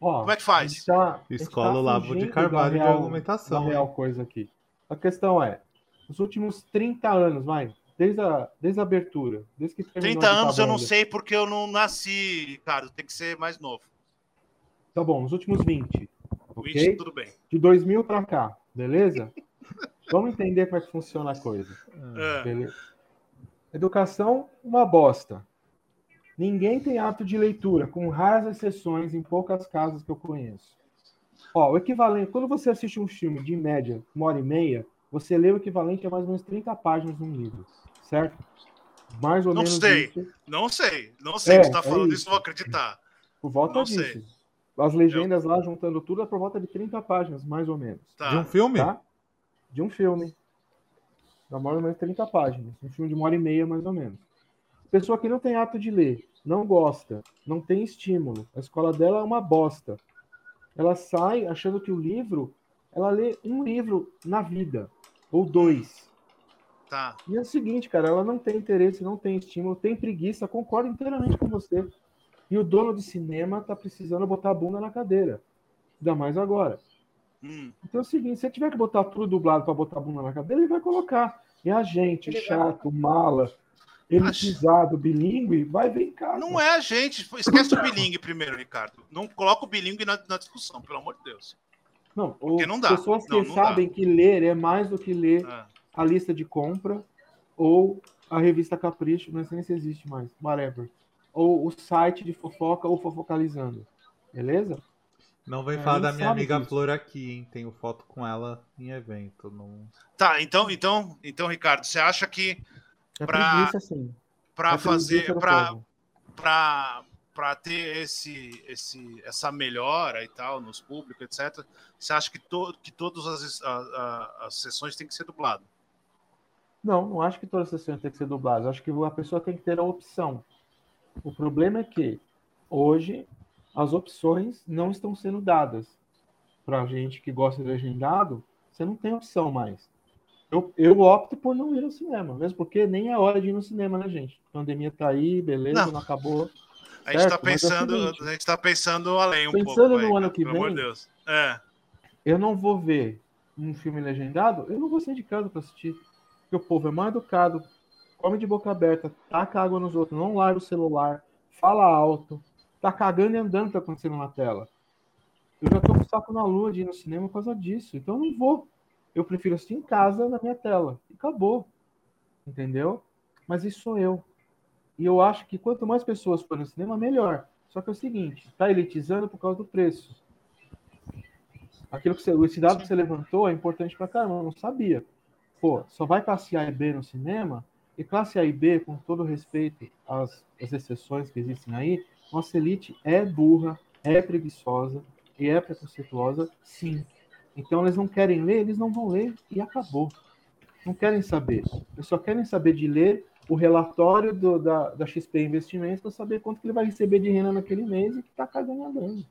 Ó, Como é que faz? tá- Escola tá Olavo de Carvalho de real- argumentação, Da real coisa aqui. A questão é, nos últimos 30 anos, vai, desde a, desde a abertura, desde que terminou 30 a anos eu não sei porque eu não nasci, Ricardo. Tem que ser mais novo. Tá bom, nos últimos 20, 20, ok? tudo bem. De 2000 pra cá, beleza? Vamos entender como é que funciona a coisa. É. Beleza. Educação, uma bosta. Ninguém tem hábito de leitura, com raras exceções em poucas casas que eu conheço. Ó, o equivalente, quando você assiste um filme de média uma hora e meia, você lê o equivalente a mais ou menos 30 páginas num livro, certo? Mais ou Não menos sei. isso. Não sei, não sei É, o que você tá é falando, isso. isso vou acreditar. Por volta Não disso. sei. As legendas lá, juntando tudo, é por volta de 30 páginas, mais ou menos. Tá. De um filme? Tá? De um filme. Dá mais ou menos 30 páginas. Um filme de uma hora e meia, mais ou menos. Pessoa que não tem hábito de ler, não gosta, não tem estímulo. A escola dela é uma bosta. Ela sai achando que o livro, ela lê um livro na vida, ou dois. Tá. E é o seguinte, cara, ela não tem interesse, não tem estímulo, tem preguiça, concordo inteiramente com você. E o dono do cinema tá precisando botar a bunda na cadeira. Ainda mais agora. Hum. Então é o seguinte, se ele tiver que botar tudo dublado para botar a bunda na cadeira, ele vai colocar. E a gente, Ele vai chato, mala, elitizado, bilíngue, vai em casa. Não é a gente. Esquece o bilingue primeiro, Ricardo. Não coloca o bilingue na, na discussão, pelo amor de Deus. Não, Porque o- não dá. pessoas que Não, não sabem que ler é mais do que ler É. a lista de compra ou a revista Capricho, não sei nem se existe mais, whatever. Ou o site de fofoca ou fofocalizando. Beleza? Não vem É, falar da minha amiga disso. Flor aqui, hein? Tenho foto com ela em evento. Não... Tá, então, então, então, Ricardo, você acha que É Pra- preguiça, sim. para É fazer, para para para ter esse, esse essa melhora e tal nos públicos, etc. Você acha que, to, que todas as, a- a- as sessões têm que ser dublado? Não, não acho que todas as sessões têm que ser dubladas. Acho que a pessoa tem que ter a opção. O problema é que hoje as opções não estão sendo dadas. Para gente que gosta de legendado, você não tem opção mais. Eu, eu opto por não ir ao cinema, mesmo porque nem é hora de ir no cinema, né, gente? A pandemia tá aí, beleza, Não. não, acabou. A gente Certo, mas é pensando, seguinte, a gente tá pensando além um pensando pouco. no aí, ano que pelo amor vem- de Deus. É. Eu não vou ver um filme legendado, eu não vou sair de casa para assistir. Porque o povo é mal educado, come de boca aberta, taca água nos outros, não larga o celular, fala alto, tá cagando e andando tá acontecendo na tela. Eu já tô com saco na lua de ir no cinema por causa disso, então não vou. Eu prefiro assistir em casa na minha tela. E acabou. Entendeu? Mas isso sou eu. E eu acho que quanto mais pessoas forem no cinema, melhor. Só que é o seguinte, tá elitizando por causa do preço. Aquilo que você, esse dado que você levantou é importante pra caramba, eu não sabia. Pô, só vai classe A e B no cinema, e classe A e B, com todo respeito às, às exceções que existem aí, nossa elite é burra, é preguiçosa e é preconceituosa, sim. Então eles não querem ler, eles não vão ler e acabou. Não querem saber. Eles só querem saber de ler o relatório do- da, da XP Investimentos para saber quanto que ele vai receber de renda naquele mês e que tá cagando a grana.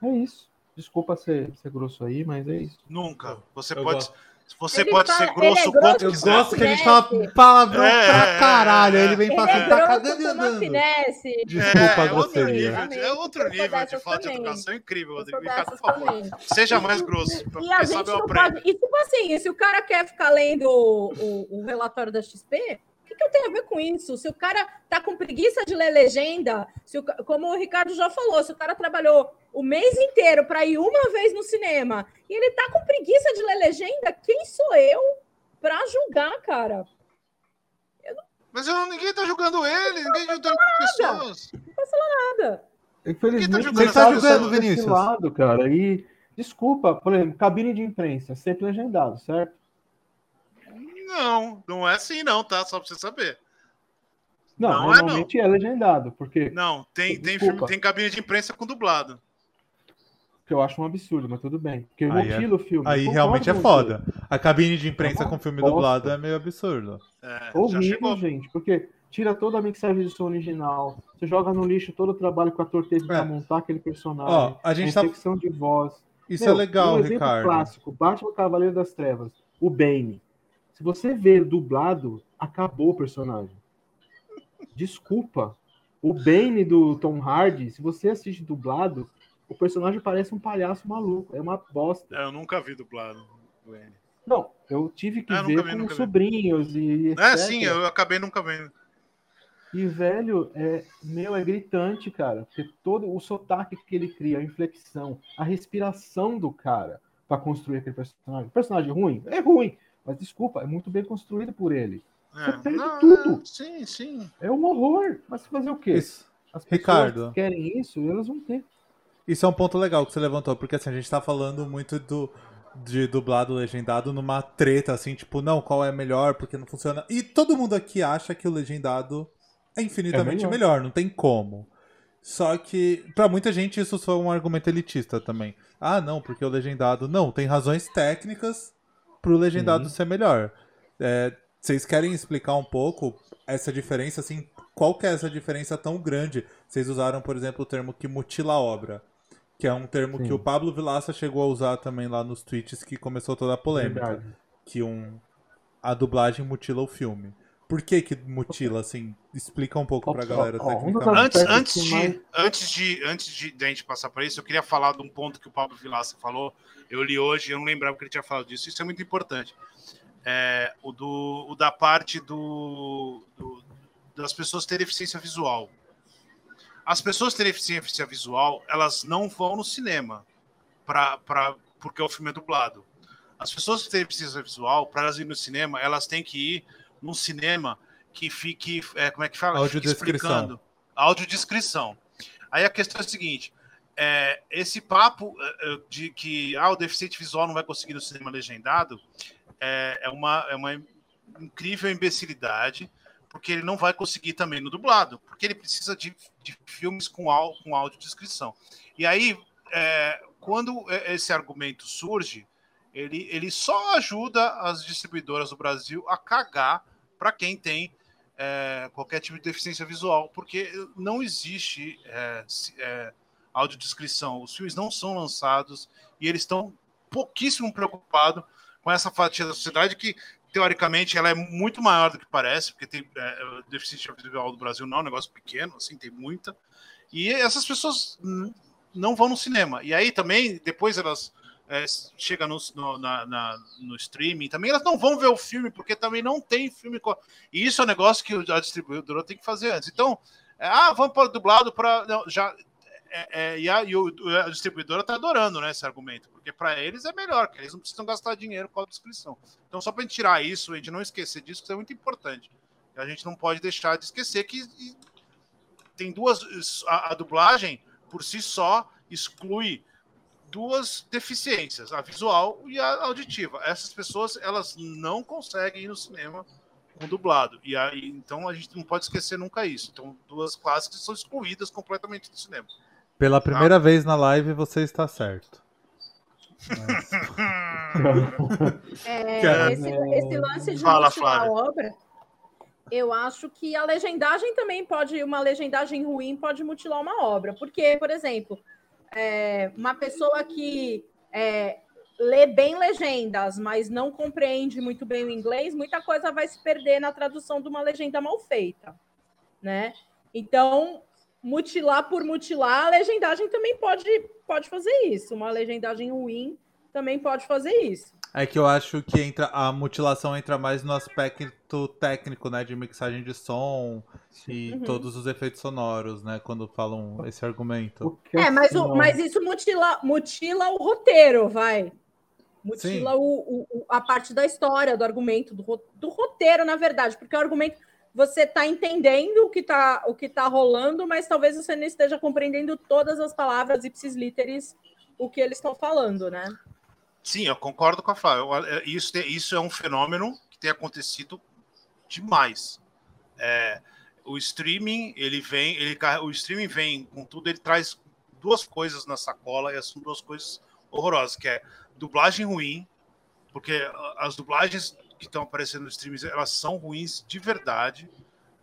É isso. Desculpa ser, ser grosso aí, mas é isso. Nunca. Você Eu pode, gosto. Você Ele pode fala- ser é grosso grosso, quanto Eu quiser. gosto que a gente fala palavrão É, pra caralho. Ele vem Ele pra é assim, tá cagando e andando. Desculpa é, é outro grosseria. nível, de- é outro Eu nível de falta de educação incrível, Eu Rodrigo. por favor. também. Seja mais grosso. E a gente eu não pode. E tipo assim, se o cara quer ficar lendo o, o- o relatório da XP, o que, que eu tenho a ver com isso? Se o cara tá com preguiça de ler legenda, se o como o Ricardo já falou, se o cara trabalhou o mês inteiro para ir uma vez no cinema e ele tá com preguiça de ler legenda, quem sou eu para julgar, cara? Mas eu, ninguém tá julgando ele, ninguém tá julgando as pessoas. Nada. Infelizmente, julgando o mercado Quem tá julgando, tá desse Vinícius? lado, cara. E desculpa, por exemplo, cabine de imprensa, sempre legendado, certo? Não, não é assim não, tá? Só pra você saber. Não, Não é, normalmente é, legendado, porque Não, tem, tem, filme, tem cabine de imprensa com dublado. que eu acho um absurdo, mas tudo bem. Porque Aí é- mutila o filme. Aí eu realmente é foda. A cabine de imprensa É com filme bosta. dublado é meio absurdo. É, Horrível, gente, porque tira toda a mixagem de som original, você joga no lixo todo o trabalho que o ator teve É. pra montar aquele personagem, Ó, a gente tá. inflexão de voz. Isso Meu, é legal, um exemplo Ricardo. clássico, Batman Cavaleiro das Trevas, o Bane. Se você ver dublado, acabou o personagem. Desculpa. O Bane do Tom Hardy, se você assiste dublado, o personagem parece um palhaço maluco. É uma bosta. É, Eu nunca vi dublado. Gwen. Não, eu tive que nunca ver vi, com nunca vi. sobrinhos e etc. É, sim, eu acabei nunca vendo. E, velho, é, meu, é gritante, cara. Porque todo o sotaque que ele cria, a inflexão, a respiração do cara pra construir aquele personagem. Personagem ruim? É ruim. Mas desculpa, é muito bem construído por ele. É, Você perde não, tudo. é, sim, sim. É um horror. Mas fazer o quê? Isso. As pessoas Ricardo. que querem isso, elas vão ter. Isso é um ponto legal que você levantou, porque assim, a gente tá falando muito do de dublado legendado numa treta, assim, tipo, não, qual é melhor, porque não funciona. E todo mundo aqui acha que o legendado é infinitamente É melhor. melhor. não tem como. Só que, pra muita gente, isso foi um argumento elitista também. Ah, não, porque o legendado. Não, tem razões técnicas pro legendado Sim. ser melhor. É, vocês querem explicar um pouco essa diferença, assim, qual que é essa diferença tão grande? Vocês usaram, por exemplo, o termo que mutila a obra, que é um termo Sim. que o Pablo Vilaça chegou a usar também lá nos tweets que começou toda a polêmica. Verdade. Que um a dublagem mutila o filme. Por que que mutila, assim? Explica um pouco pra galera Ó, ó. Antes, antes, de, mais- antes, de, antes de, de a gente passar para isso, eu queria falar de um ponto que o Pablo Vilaça falou. Eu li hoje, eu não lembrava que ele tinha falado disso. Isso é muito importante. É, o, do, o da parte do, do- das pessoas terem deficiência visual. As pessoas terem deficiência visual, elas não vão no cinema pra, pra, porque o filme é dublado. As pessoas que têm deficiência visual, para elas irem no cinema, elas têm que ir num cinema que fique. é, como é que fala? Audiodescrição. explicando. Audiodescrição. Aí a questão é a seguinte: é, esse papo é, é, de que ah, o deficiente visual não vai conseguir ir no cinema legendado é, é uma, é uma incrível imbecilidade, porque ele não vai conseguir também no dublado, porque ele precisa de, de filmes com, au, com audiodescrição. E aí, é, quando esse argumento surge, ele, ele só ajuda as distribuidoras do Brasil a cagar para quem tem é, qualquer tipo de deficiência visual, porque não existe é, é, audiodescrição. Os filmes não são lançados e eles estão pouquíssimo preocupados com essa fatia da sociedade que, teoricamente, ela é muito maior do que parece, porque tem é, deficiência visual do Brasil não é um negócio pequeno, assim, tem muita. E essas pessoas não vão no cinema. E aí também, depois elas é, chegam no, no, na- na- no streaming, também elas não vão ver o filme, porque também não tem filme. co- E isso é um negócio que a distribuidora tem que fazer antes. Então, é, ah, vamos para dublado para. Já, é, é, e, a, e o, a distribuidora está adorando né, esse argumento, porque para eles é melhor, que eles não precisam gastar dinheiro com a descrição. Então, só para a gente tirar isso, a gente não esquecer disso, que isso é muito importante. A gente não pode deixar de esquecer que tem duas. A, a dublagem, por si só, exclui duas deficiências, a visual e a auditiva. Essas pessoas, elas não conseguem ir no cinema com dublado. E aí, então a gente não pode esquecer nunca isso. Então, duas classes que são excluídas completamente do cinema. Pela primeira vez na live, você está certo. É, Cara, esse, esse lance de Fala, mutilar a obra, eu acho que a legendagem também pode, uma legendagem ruim pode mutilar uma obra. Porque, por exemplo, é, uma pessoa que é, lê bem legendas, mas não compreende muito bem o inglês, muita coisa vai se perder na tradução de uma legenda mal feita, né? Então, mutilar por mutilar, a legendagem também pode, pode fazer isso. Uma legendagem ruim também pode fazer isso. É que eu acho que entra, a mutilação entra mais no aspecto técnico, né? De mixagem de som e Uhum. todos os efeitos sonoros, né? Quando falam esse argumento. É, mas, o- mas isso mutila, mutila o roteiro, vai. Mutila o, o- a parte da história, do argumento, do, do roteiro, na verdade, porque o argumento você está entendendo o que está o que tá rolando, mas talvez você não esteja compreendendo todas as palavras ipsis literis o que eles estão falando, né? Sim, eu concordo com a Flávia. É, Isso, isso é um fenômeno que tem acontecido demais. É, o streaming, ele vem, ele, o streaming vem com tudo, ele traz duas coisas na sacola e são duas coisas horrorosas, que é dublagem ruim, porque as dublagens que estão aparecendo no streaming, elas são ruins de verdade.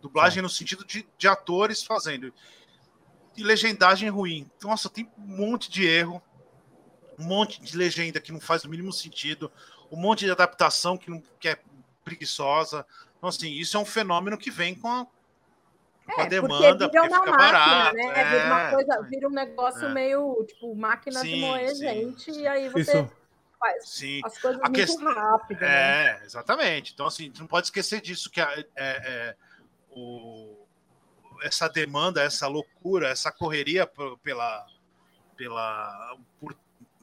Dublagem no sentido de, de atores fazendo. E legendagem ruim. Nossa, tem um monte de erro um monte de legenda que não faz o mínimo sentido, um monte de adaptação que, não, que é preguiçosa. Então, assim, isso é um fenômeno que vem com a, com a demanda, porque vira uma fica máquina, barato. né? Vira, uma é. coisa, vira um negócio É. meio, tipo, máquina de Sim, moer sim, gente, sim. e aí você Isso, faz Sim, as coisas A muito quest- rápido, né? é, exatamente. Então, assim, não pode esquecer disso, que a- é, é, o, essa demanda, essa loucura, essa correria pela, pela por,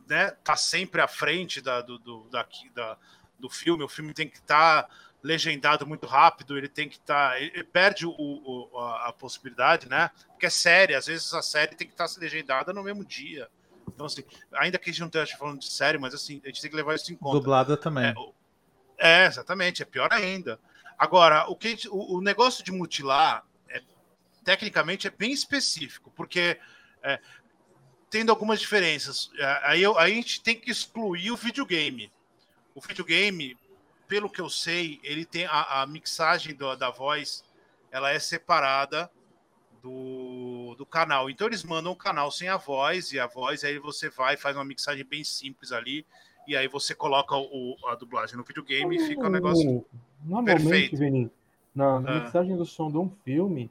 né, tá sempre à frente da, do, do, daqui, da, do filme. O filme tem que estar legendado muito rápido, ele tem que estar. ele perde o, o- a, a possibilidade, né? Porque é série, às vezes a série tem que estar legendada no mesmo dia. Então, assim, ainda que a gente não esteja falando de série, mas assim, a gente tem que levar isso em conta. dublada também. É, é, exatamente, é pior ainda. Agora, o, que, gente- o, o negócio de mutilar, é, tecnicamente, é bem específico, porque é, tendo algumas diferenças, é, aí, eu- aí a gente tem que excluir o videogame. O videogame, pelo que eu sei, ele tem a, a mixagem do- da voz, ela é separada do, do canal. Então eles mandam o canal sem a voz e a voz, aí você vai faz uma mixagem bem simples ali e aí você coloca o, a dublagem no videogame e fica um negócio. Normalmente, Perfeito. Vini, na, na Ah. mixagem do som de um filme,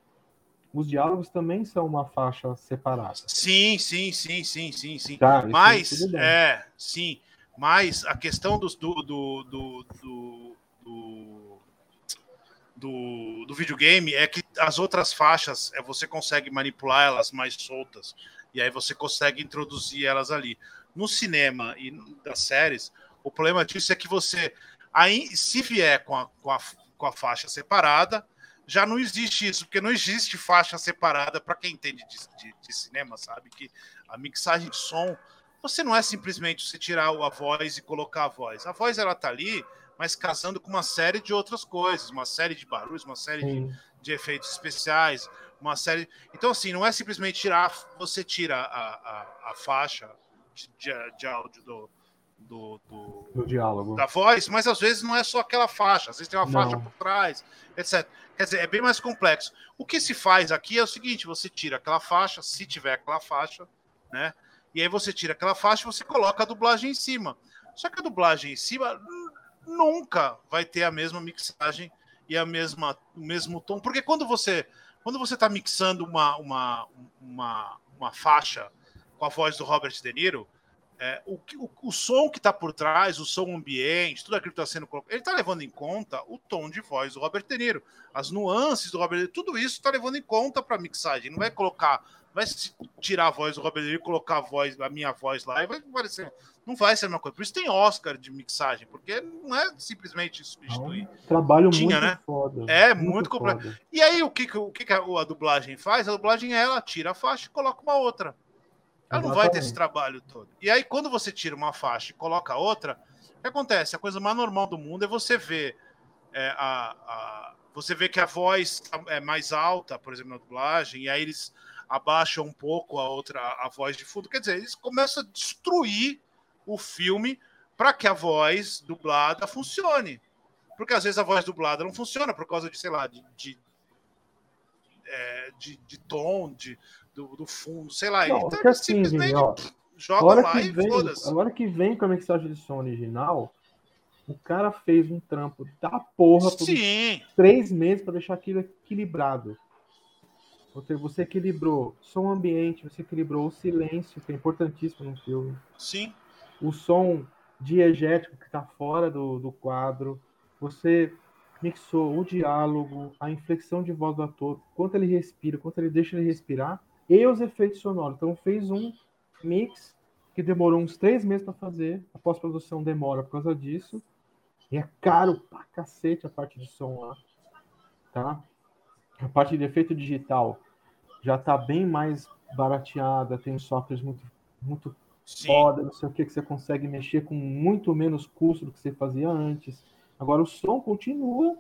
os diálogos também são uma faixa separada. Sim, sim, sim, sim, sim, sim. Tá, isso Mas, é, sim. Mas a questão do, do, do, do, do, do, do videogame é que as outras faixas é, você consegue manipular elas mais soltas. E aí você consegue introduzir elas ali. No cinema e das séries, o problema disso é que você. Aí, se vier com a, com, a, com a faixa separada, já não existe isso, porque não existe faixa separada para quem entende de, de- de cinema, sabe? Que a mixagem de som, você não é simplesmente você tirar a voz e colocar a voz. A voz ela tá ali, mas casando com uma série de outras coisas, uma série de barulhos, uma série de, de efeitos especiais, uma série. Então, assim, não é simplesmente tirar, você tira a, a, a faixa de, de- de áudio do, do, do- No diálogo. da voz, mas às vezes não é só aquela faixa, às vezes tem uma Não. faixa por trás, etc. Quer dizer, é bem mais complexo. O que se faz aqui é o seguinte: você tira aquela faixa, se tiver aquela faixa, né? E aí você tira aquela faixa e você coloca a dublagem em cima. Só que a dublagem em cima nunca vai ter a mesma mixagem e a mesma, o mesmo tom, porque quando você quando você está mixando uma, uma, uma, uma faixa com a voz do Robert De Niro, é, o, o, o som que está por trás, o som ambiente, tudo aquilo que está sendo colocado, ele está levando em conta o tom de voz do Robert De Niro, as nuances do Robert De Niro, tudo isso está levando em conta para a mixagem. Não vai colocar, vai tirar a voz do Robert De Niro, e colocar a voz, a minha voz lá, e vai parecer, não vai ser a mesma coisa. Por isso tem Oscar de mixagem, porque não é simplesmente substituir. Trabalho Tinha, muito né? foda. É, muito complexo. foda. E aí, o que, o que, que a, a dublagem faz? A dublagem é ela tira a faixa e coloca uma outra. Ela não vai ter esse trabalho todo. E aí, quando você tira uma faixa e coloca outra, o que acontece? A coisa mais normal do mundo é você ver é, a, a- você vê que a voz tá- é mais alta, por exemplo, na dublagem, e aí eles abaixam um pouco a outra a voz de fundo. Quer dizer, eles começam a destruir o filme para que a voz dublada funcione. Porque às vezes a voz dublada não funciona por causa de, sei lá, de, de, é, de, de tom, de, do, do fundo, sei lá. Não, então porque eles assim, simplesmente ó, jogam agora lá que, vem, agora que vem com a mixagem de som original, o cara fez um trampo da porra por Sim, três meses para deixar aquilo equilibrado. Você equilibrou som ambiente, você equilibrou o silêncio, que é importantíssimo no filme. sim. o som diegético que está fora do, do quadro, você mixou o diálogo, a inflexão de voz do ator, quanto ele respira, quanto ele deixa ele respirar, e os efeitos sonoros. Então fez um mix que demorou uns três meses para fazer, a pós-produção demora por causa disso, e é caro pra cacete a parte de som lá, tá? A parte de efeito digital já está bem mais barateada, tem softwares muito, muito Sim. foda, não sei o que, que você consegue mexer com muito menos custo do que você fazia antes. Agora o som continua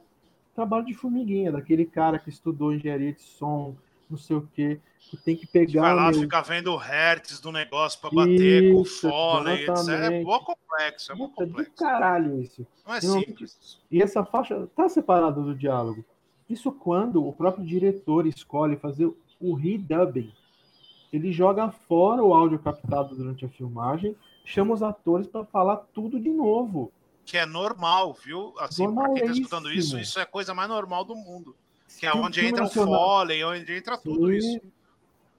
trabalho de formiguinha, daquele cara que estudou engenharia de som, não sei o que, que tem que pegar. Vai lá, meu- fica vendo o hertz do negócio para bater com Isso, fone, etc. É mó complexo, é mó complexo. caralho isso. Não é Não, simples. E essa faixa tá separada do diálogo. Isso quando o próprio diretor escolhe fazer o redubbing. Ele joga fora o áudio captado durante a filmagem, chama os atores para falar tudo de novo. Que é normal, viu? Assim, para quem tá escutando isso, isso é a coisa mais normal do mundo. Que é Se o onde filme entra o nacional- Foley, onde entra tudo isso.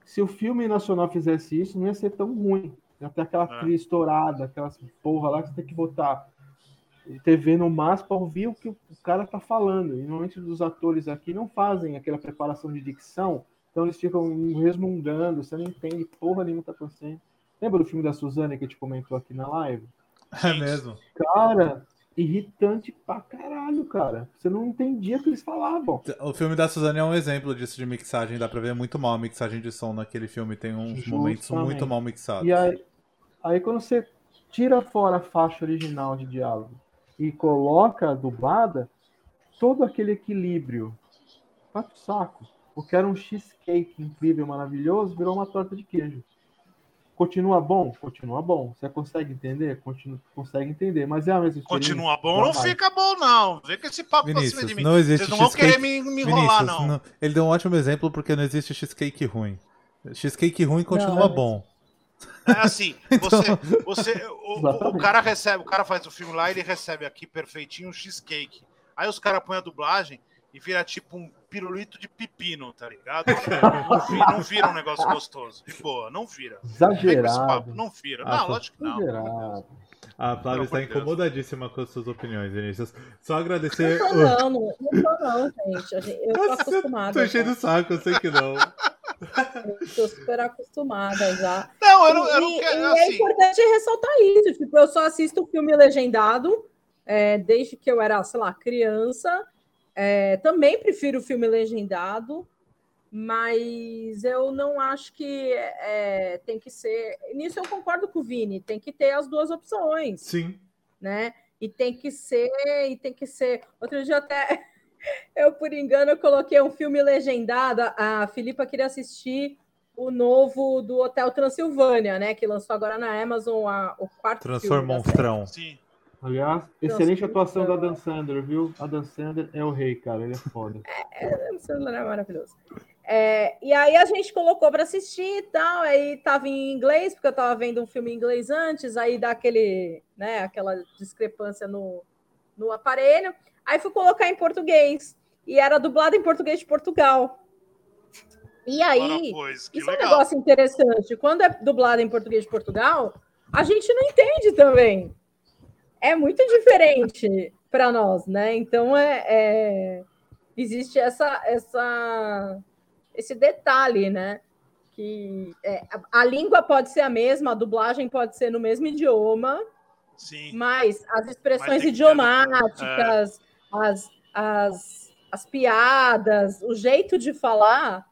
Se o filme nacional fizesse isso, não ia ser tão ruim. Ia ter aquela É. trilha estourada, aquelas porra lá que você tem que botar TV no máximo para ouvir o que o cara tá falando. E normalmente os atores aqui não fazem aquela preparação de dicção, então eles ficam resmungando, você não entende porra nenhuma tá acontecendo. Lembra do filme da Suzane que a gente comentou aqui na live? É mesmo. Cara, irritante pra caralho, cara. Você não entendia o que eles falavam. O filme da Suzane é um exemplo disso de mixagem. Dá pra ver muito mal a mixagem de som naquele filme. Tem uns Justamente. momentos muito mal mixados. E aí, aí quando você tira fora a faixa original de diálogo e coloca a dublada, todo aquele equilíbrio vai pro saco. Porque era um cheesecake incrível, maravilhoso, virou uma torta de queijo. Continua bom? Continua bom. Você consegue entender? Continua, consegue entender. Mas é a mesma? Continua bom, não fica bom, não. Vê que esse papo pra cima Vinícius, de mim. não existe Vocês não vão cheesecake- querer me, me enrolar, Vinícius, não. não- ele deu um ótimo exemplo porque não existe cheesecake ruim. Cheesecake ruim continua Não, é- bom. É assim, Então- você, você, o- o, o, cara recebe, o cara faz o filme lá, ele recebe aqui perfeitinho um cheesecake. Aí os caras põem a dublagem e vira tipo um pirulito de pepino, tá ligado? Não vira, não vira um negócio gostoso. De boa, não vira. Exagerado. não vira. Ah, Não, lógico que não. Exagerado. A Flávia está incomodadíssima com as suas opiniões, Vinícius. Só agradecer. Não tô não, não, não tô não, gente. Eu tô acostumada. Tô enchendo o saco, eu sei que não. Tô super acostumada já. Não, eu não, eu E- não quero. e é Assim, importante ressaltar isso. Tipo, eu só assisto filme legendado é, desde que eu era, sei lá, criança. É, também prefiro filme legendado, mas eu não acho que é, tem que ser. Nisso eu concordo com o Vini, tem que ter as duas opções Sim. né? E tem que ser, e tem que ser. Outro dia até eu, por engano, eu coloquei um filme legendado. A Filipa queria assistir o novo do Hotel Transilvânia, né? Que lançou agora na Amazon a- o quarto série. monstrão. sim. Aliás, excelente Nossa, atuação da Dan Sandler, viu? A Dan Sandler é o rei, cara. Ele é foda. O celular é maravilhoso. É, e aí a gente colocou para assistir e tal, aí tava em inglês, porque eu tava vendo um filme em inglês antes, aí dá aquele, né, aquela discrepância no, no aparelho. Aí fui colocar em português, e era dublado em português de Portugal. E aí, pois, que isso é um legal. negócio interessante. Quando é dublado em português de Portugal, a gente não entende também. É muito diferente para nós, né? Então é, é- existe essa, essa, esse detalhe, né? Que é, a, a língua pode ser a mesma, a dublagem pode ser no mesmo idioma, Sim. mas as Mas expressões ter- idiomáticas, as, as, as piadas, o jeito de falar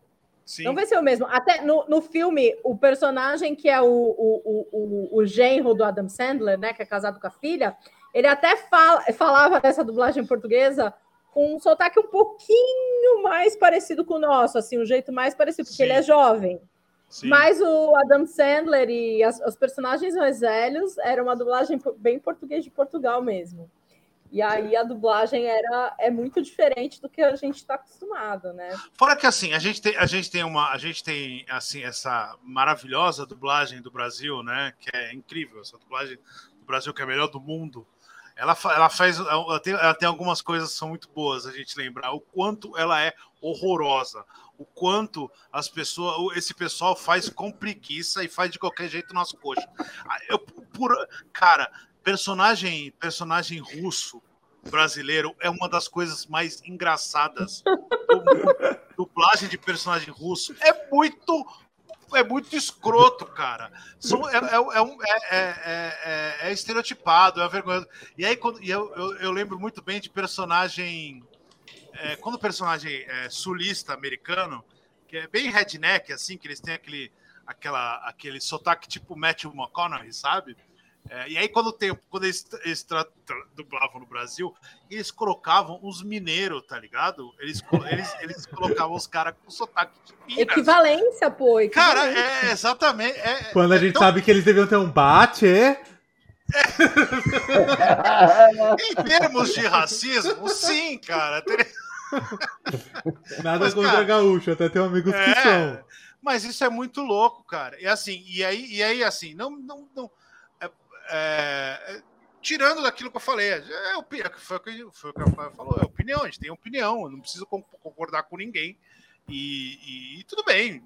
Sim. não vai ser o mesmo. Até no, no filme, o personagem que é o, o, o, o, o genro do Adam Sandler, né? Que é casado com a filha, ele até fala, falava dessa dublagem portuguesa com um sotaque um pouquinho mais parecido com o nosso, assim, um jeito mais parecido, porque Sim. ele é jovem. Sim. Mas o Adam Sandler e as- os personagens mais velhos era uma dublagem bem português de Portugal mesmo. E aí a dublagem era é muito diferente do que a gente está acostumado, né? Fora que assim, a gente tem, a gente tem uma, a gente tem assim essa maravilhosa dublagem do Brasil, né? Que é incrível, essa dublagem do Brasil que é a melhor do mundo. Ela, ela faz, ela tem, ela tem algumas coisas que são muito boas a gente lembrar o quanto ela é horrorosa, o quanto as pessoas, esse pessoal faz com preguiça e faz de qualquer jeito nas coxas. Ah, Eu, por, cara, personagem, personagem russo brasileiro é uma das coisas mais engraçadas do mundo. Dublagem de personagem russo é muito é muito escroto, cara. São, é, é, é, um- é, é, é- é estereotipado, é vergonhoso. E aí, quando, e eu, eu, eu lembro muito bem de personagem. é, quando o personagem é sulista americano, que é bem redneck, assim, que eles têm aquele, aquela, aquele sotaque tipo Matthew McConaughey, sabe? É, e aí, quando, tem, quando eles, eles tra- tra- dublavam no Brasil, eles colocavam os mineiros, tá ligado? Eles, eles, eles colocavam os caras com sotaque de Minas. Equivalência, pô. Cara, equivalência. é exatamente. é- Quando a é gente tão- sabe que eles deviam ter um bate, é? Em termos de racismo, sim, cara. Ter- Nada Mas, contra cara, gaúcho, até tem amigos que É, são. mas isso é muito louco, cara. E assim, e aí, e aí assim, não, não, não é- é, tirando daquilo que eu falei, é, foi, o que, foi o que a Flávia falou, é opinião, a gente tem opinião, eu não preciso con- concordar com ninguém. E, e tudo bem,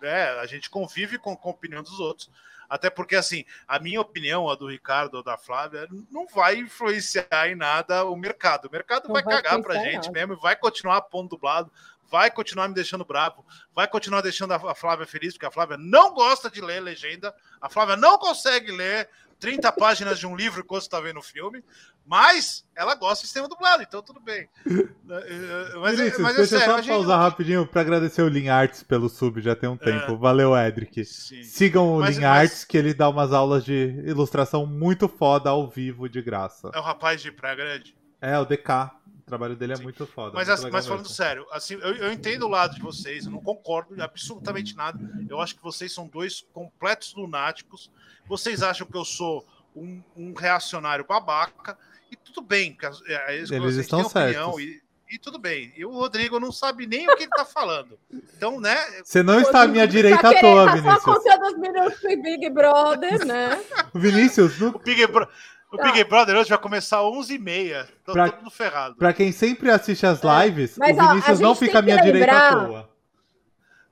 né, a gente convive com, com a opinião dos outros. Até porque, assim, a minha opinião, a do Ricardo ou da Flávia, não vai influenciar em nada o mercado. O mercado vai, vai cagar pra gente nada. mesmo e vai continuar pondo dublado, vai continuar me deixando bravo, vai continuar deixando a a Flávia feliz, porque a Flávia não gosta de ler legenda, a Flávia não consegue ler 30 páginas de um livro enquanto está vendo o filme, mas ela gosta de sistema dublado, então tudo bem. Mas, é- Vinícius, mas é deixa eu sério, só a gente- pausar rapidinho pra agradecer o Lin Arts pelo sub, já tem um tempo. Valeu, Edric. Sim. Sigam o Mas- Lin mas- Arts, que ele dá umas aulas de ilustração muito foda ao vivo, de graça. É o rapaz de Praia Grande. É, o DK. O trabalho dele é Sim. muito foda. Mas, muito mas falando mesmo. sério, assim, eu, eu entendo o lado de vocês, eu não concordo absolutamente nada. Eu acho que vocês são dois completos lunáticos. Vocês acham que eu sou um, um reacionário babaca, e tudo bem, é, eles, Eles vocês estão têm opinião, certos. e, e tudo bem. E o Rodrigo não sabe nem o que ele tá falando. Então, né? Você não está à minha direita à toa, Tá só Vinícius. contando os minutos pro Big Brother, né? Vinícius, O. Big, Bro- O Big Brother hoje vai começar às 11h30. Tô Pra- todo ferrado. Pra quem sempre assiste as lives, Mas, o ó, a Vinícius não gente tem fica à minha direita à lembrar- toa.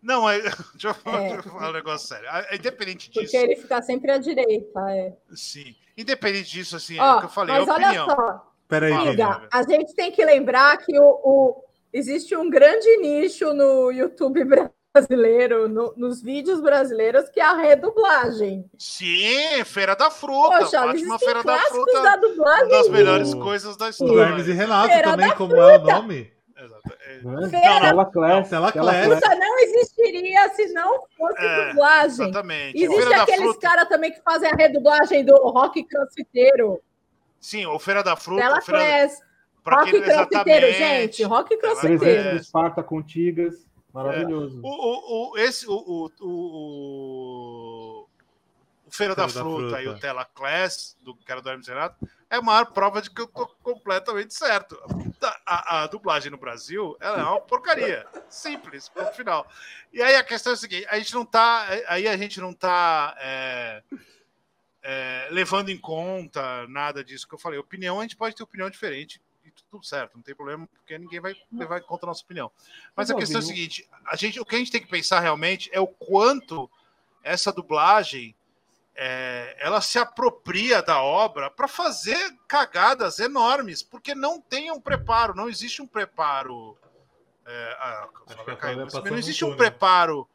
Não, é, deixa, eu, É. deixa eu falar um negócio sério. Ah, Independente Porque disso, ele fica sempre à direita. É. sim. Independente disso, assim, é Ó, o que eu falei, mas é olha opinião. só, Peraí. Amiga, a gente tem que lembrar que o, o- existe um grande nicho no YouTube brasileiro, no- nos vídeos brasileiros, que é a redublagem. Sim, Feira da Fruta. Poxa, Fátima Feira da Fruta. da Uma dublagem. das melhores O- coisas da O história. Hermes e Renato Feira também, da como é o nome? Exato. É, Né? Feira-. Class. Isso não existiria se não fosse É, dublagem. Exatamente. Existe da aqueles Fruta. caras também que fazem a redublagem do rock crossfiteiro. Sim, o Feira da Fruta. Tela o Feira... Class. Rock quem- crossfiteiro, gente. Rock crossfiteiro. Class. do Esparta Contigas. Maravilhoso. O, o, o, esse, o, o, o, o Feira da, Feira da Fruta, Fruta. e o Tela Class, do cara do Hermes e Renato, é a maior prova de que eu tô completamente certo. A, a- a dublagem no Brasil ela é uma porcaria. Simples, ponto final. E aí a questão é a seguinte: a gente não tá. Aí a gente não tá. é, é, levando em conta nada disso que eu falei. Opinião, a gente pode ter opinião diferente tudo certo, não tem problema, porque ninguém vai levar em conta a nossa opinião. Mas a questão é a seguinte: a gente, o que a gente tem que pensar realmente é o quanto essa dublagem é, ela se apropria da obra para fazer cagadas enormes, porque não tem um preparo, não existe um preparo. É, que a caiu, não existe um túnel. preparo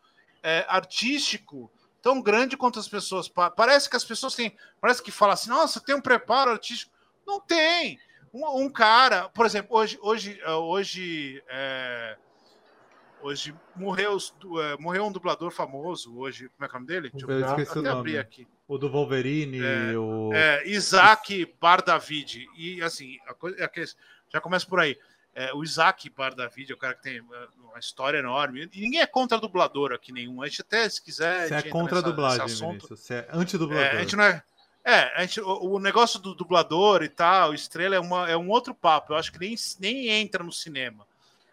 é, artístico tão grande quanto as pessoas. pa- Parece que as pessoas têm. Parece que falam assim, nossa, tem um preparo artístico. Não tem. Um, um cara, por exemplo, hoje, hoje, eh, hoje, é, hoje morreu, eh, morreu um dublador famoso hoje. Como é que é o nome dele? Deixa Eu eu esqueci o até abrir aqui. O do Wolverine, É, o. É, Isaac Bardavid. E assim, a coisa, é que já começa por aí. É, o Isaac Bardavid é o cara que tem é, uma história enorme. E ninguém é contra dublador aqui nenhum. A gente até, se quiser. Você a é contra a dublagem. Vinícius. Você é antidublador. É, a gente não é. É, gente, o, o negócio do dublador e tal, estrela é, uma, é um outro papo. Eu acho que nem, nem entra no cinema.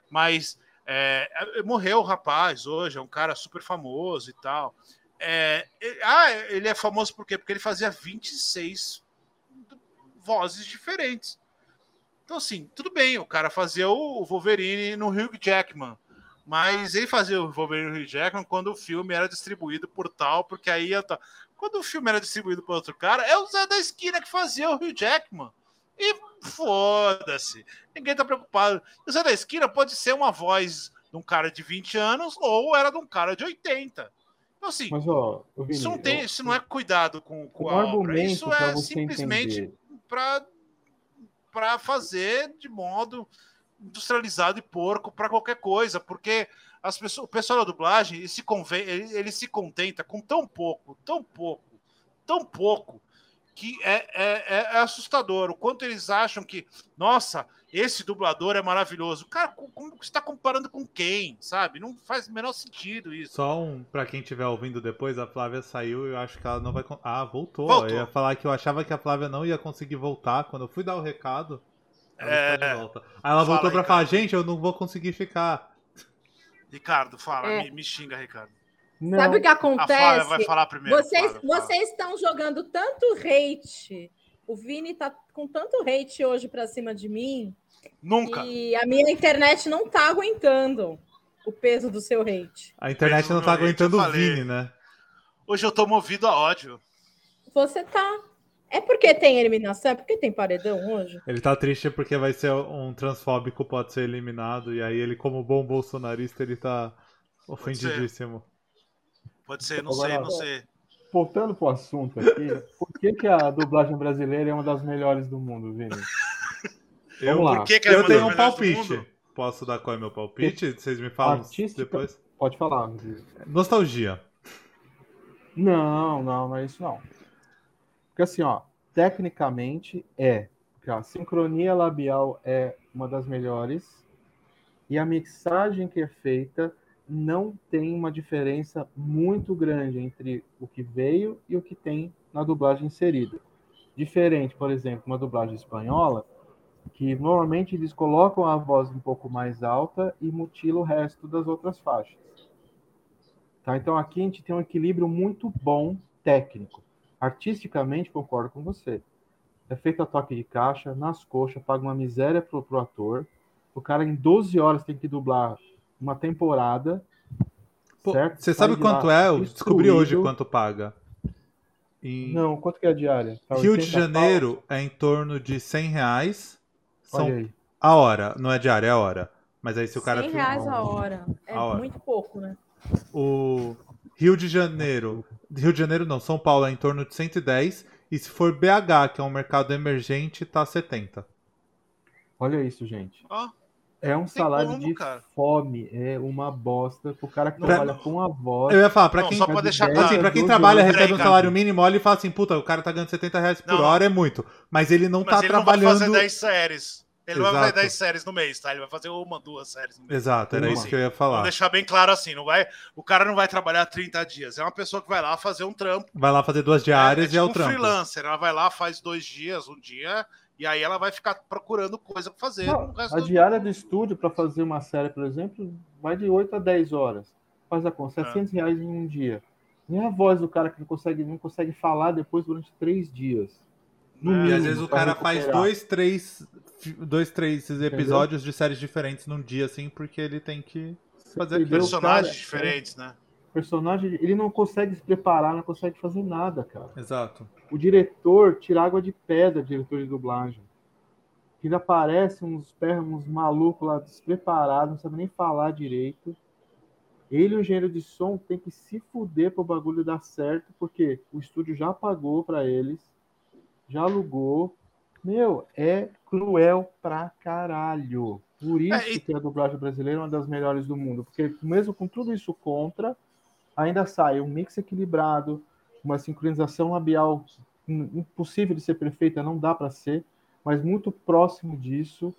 Mas é, é, morreu o rapaz hoje, é um cara super famoso e tal. É, e- ah, ele é famoso por quê? Porque ele fazia 26 vozes diferentes. Então, assim, tudo bem, o cara fazia o Wolverine no Hugh Jackman. Mas ele fazia o Wolverine no Hugh Jackman quando o filme era distribuído por tal, porque aí tá. Quando o filme era distribuído por outro cara, é o Zé da Esquina que fazia o Hugh Jackman. E foda-se. Ninguém tá preocupado. O Zé da Esquina pode ser uma voz de um cara de 20 anos ou era de um cara de 80. Então, assim, Mas, ó, Vini, isso não, tem, eu- isso não é cuidado com, com a obra. Isso para é simplesmente para para fazer de modo industrializado e porco para qualquer coisa, porque as pessoas, o pessoal da dublagem ele se, convém, ele, ele se contenta com tão pouco, tão pouco, tão pouco, que é, é, é assustador. O quanto eles acham que, nossa, esse dublador é maravilhoso. Cara, com- como você está comparando com quem, sabe? Não faz o menor sentido isso. Só um, pra quem estiver ouvindo depois, a Flávia saiu e eu acho que ela não vai. Ah, voltou. Voltou. Eu ia falar que eu achava que a Flávia não ia conseguir voltar. Quando eu fui dar o recado, ela É. volta. Aí ela Fala, voltou pra Ricardo. falar: gente, eu não vou conseguir ficar. Ricardo, fala, É. me, me xinga, Ricardo. Não, Sabe o que A Flávia acontece? vai falar primeiro. Vocês, Flávia, fala. vocês estão jogando tanto hate. O Vini tá com tanto hate hoje pra cima de mim Nunca. e a minha internet não tá aguentando o peso do seu hate. A internet não tá hate, aguentando o. Vini, né? Hoje eu tô movido a ódio. Você tá. É porque tem eliminação? É porque tem paredão hoje? Ele tá triste porque vai ser um transfóbico, pode ser eliminado. E aí ele, como bom bolsonarista, ele tá ofendidíssimo. Pode ser, não Agora- sei, não sei. Voltando pro assunto aqui, por que, que a dublagem brasileira é uma das melhores do mundo, Vini? Eu, Vamos lá. Por que, que é eu tenho um palpite. Posso dar qual é meu palpite? Vocês me falam Artística- depois? Pode falar. Vini. Nostalgia. Não, não, não é isso não. Porque assim, ó, tecnicamente é. A sincronia labial é uma das melhores e a mixagem que é feita não tem uma diferença muito grande entre o que veio e o que tem na dublagem inserida. Diferente, por exemplo, uma dublagem espanhola, que normalmente eles colocam a voz um pouco mais alta e mutilam o resto das outras faixas. Tá? Então aqui a gente tem um equilíbrio muito bom técnico. Artisticamente, concordo com você. é feito a toque de caixa, nas coxas, paga uma miséria pro, pro ator. O cara em 12 horas tem que dublar uma temporada. Pô, certo? Você Sai sabe quanto é? Eu descobri hoje quanto paga. Em Não, quanto que é a diária? Tá Rio de 80 pau? Janeiro é em torno de 100 reais. São Olha aí. a hora, não é diária, é a hora. Mas aí se o cara 100 filma- reais a hora. É A hora. muito pouco, né? O Rio de Janeiro. Rio de Janeiro não, São Paulo é em torno de 110. E se for BH, que é um mercado emergente, tá 70. Olha isso, gente. Ó, É um Tem salário como, de cara. fome. É uma bosta. O cara que Não, trabalha não. com a voz. Eu ia falar, pra Não, quem, só pra deixar claro. assim, pra quem 12 trabalha horas. recebe um Peraí, salário mínimo, olha e fala assim, puta, o cara tá ganhando 70 reais por hora, é muito. Mas ele não Mas tá ele não vai trabalhando. fazer 10 séries. Ele não vai Exato. fazer 10 séries no mês, tá? Ele vai fazer uma, duas séries no mês. Exato, era Uma. isso que eu ia falar. deixar bem claro assim, não vai, o cara não vai trabalhar 30 dias. É uma pessoa que vai lá fazer um trampo. Vai lá fazer duas diárias é, e é o tipo um trampo. freelancer. Ela vai lá, faz dois dias, um dia, e aí ela vai ficar procurando coisa pra fazer. Não, a do- diária do estúdio para fazer uma série, por exemplo, vai de 8 a 10 horas. Faz a conta, É. 700 reais em um dia. Nem a voz do cara que não consegue, não consegue falar depois durante três dias. No É, E mínimo, às vezes o cara faz recuperar. dois, três, dois, três episódios de séries diferentes num dia, assim, porque ele tem que fazer Entendeu? aquilo. personagens cara, diferentes, né? personagem, ele não consegue se preparar, não consegue fazer nada, cara. Exato. O diretor tira água de pedra, diretor de dublagem. Ele aparece uns perros, uns malucos lá despreparados, não sabe nem falar direito. Ele o engenheiro de som tem que se fuder pro bagulho dar certo, porque o estúdio já pagou pra eles, já alugou. Meu, é cruel pra caralho. Por isso É, e- que a dublagem brasileira é uma das melhores do mundo, porque mesmo com tudo isso contra, ainda sai um mix equilibrado, uma sincronização labial im- impossível de ser perfeita, não dá pra ser, mas muito próximo disso.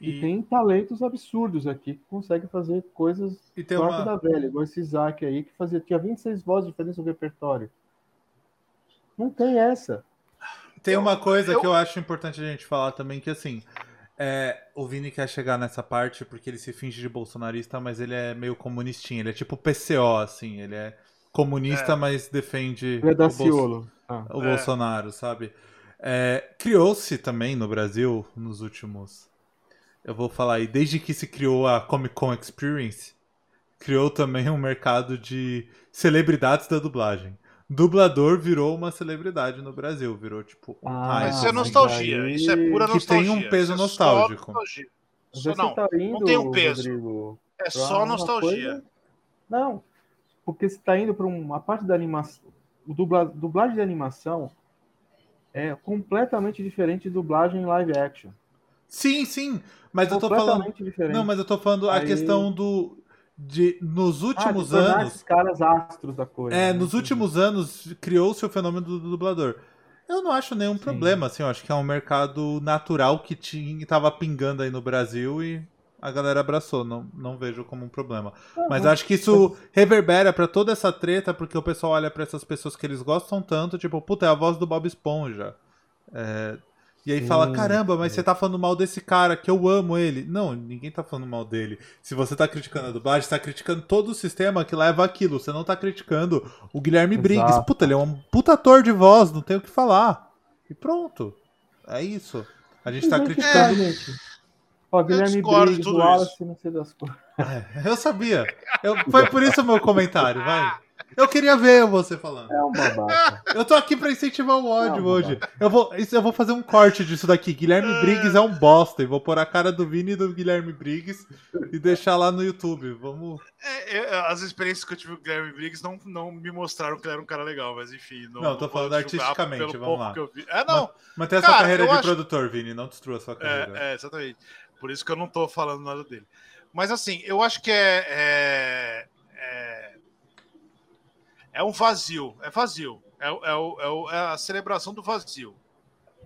E, E, tem talentos absurdos aqui que conseguem fazer coisas e tem uma. da velha, igual esse Isaac aí, que fazia, tinha 26 vozes diferentes no repertório. Não tem essa. Tem uma coisa eu- que eu acho importante a gente falar também, que assim, é, o Vini quer chegar nessa parte porque ele se finge de bolsonarista, mas ele é meio comunistinho, ele é tipo PCO, assim, ele é comunista, É. mas defende Ele é o, Bolso-. Ah, o É. Bolsonaro, sabe? É, Criou-se também no Brasil, nos últimos... Eu vou falar aí, desde que se criou a Comic Con Experience, criou também um mercado de celebridades da dublagem. Dublador virou uma celebridade no Brasil, virou tipo Ah, isso é nostalgia. aí- Isso é pura Que nostalgia. tem um peso Isso é só nostálgico. nostalgia. Você não, tá indo, não tem um peso. Rodrigo, é só nostalgia. coisa- Não, porque você está indo para uma parte da animação. O dubla... dublagem de animação é completamente diferente de dublagem em live action. Sim, sim, mas eu tô falando. completamente diferente. Não, mas eu tô falando a Aí- questão do. De, nos Ah, de últimos anos. esses caras astros da coisa. É, né? nos últimos anos criou-se o fenômeno do dublador. Eu não acho nenhum Sim. problema, assim, eu acho que é um mercado natural que tinha, tava pingando aí no Brasil e a galera abraçou, não, não vejo como um problema. Aham. Mas acho que isso reverbera pra toda essa treta, porque o pessoal olha pra essas pessoas que eles gostam tanto, tipo, puta, é a voz do Bob Esponja. É, E aí Sim, fala, caramba, mas você tá falando mal desse cara, que eu amo ele. Não, ninguém tá falando mal dele. Se você tá criticando a dublagem, você tá criticando todo o sistema que leva aquilo. Você não tá criticando o Guilherme Briggs. Exato. Puta, ele é um puta ator de voz, não tem o que falar. E pronto. É isso. A gente tá Gente, criticando. cara, gente. Ó, Guilherme discordo de Briggs, tudo Wallace, não sei das coisas. É, eu sabia. Eu- foi por isso o meu comentário, vai. Eu queria ver você falando. É um babaca. Eu tô aqui pra incentivar o ódio Não, hoje. Eu vou, isso, eu vou fazer um corte disso daqui. Guilherme Briggs é um bosta. E vou pôr a cara do Vini e do Guilherme Briggs e deixar lá no YouTube. Vamos. É, é, as experiências que eu tive com o Guilherme Briggs não, não me mostraram que ele era um cara legal, mas enfim. Não, Não, tô falando artisticamente, vamos lá. eu. É, não. Manter a sua carreira eu de acho- produtor, Vini. Não destrua a sua carreira. É, é, exatamente. Por isso que eu não tô falando nada dele. Mas assim, eu acho que é. É, é, é um vazio. É vazio. É, é, é é a celebração do vazio.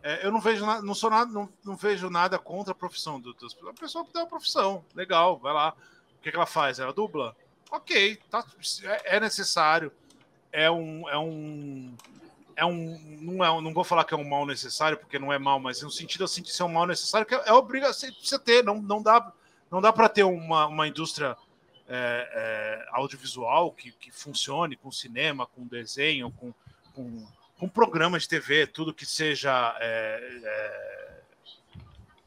É, eu não vejo nada, não sou nada, não, não vejo nada contra a profissão do, dos- a pessoa tem uma profissão, legal, vai lá. O que, que ela faz? Ela dubla? Ok, tá, é, é necessário. É um, é um, é um, não é, não vou falar que é um mal necessário porque não é mal, mas no sentido assim de ser um mal necessário que é, é obrigação você ter, não, não dá, não dá para ter uma, uma indústria é, é, audiovisual que, que funcione com cinema, com desenho, com, com, com programas de TV, tudo que seja é, é,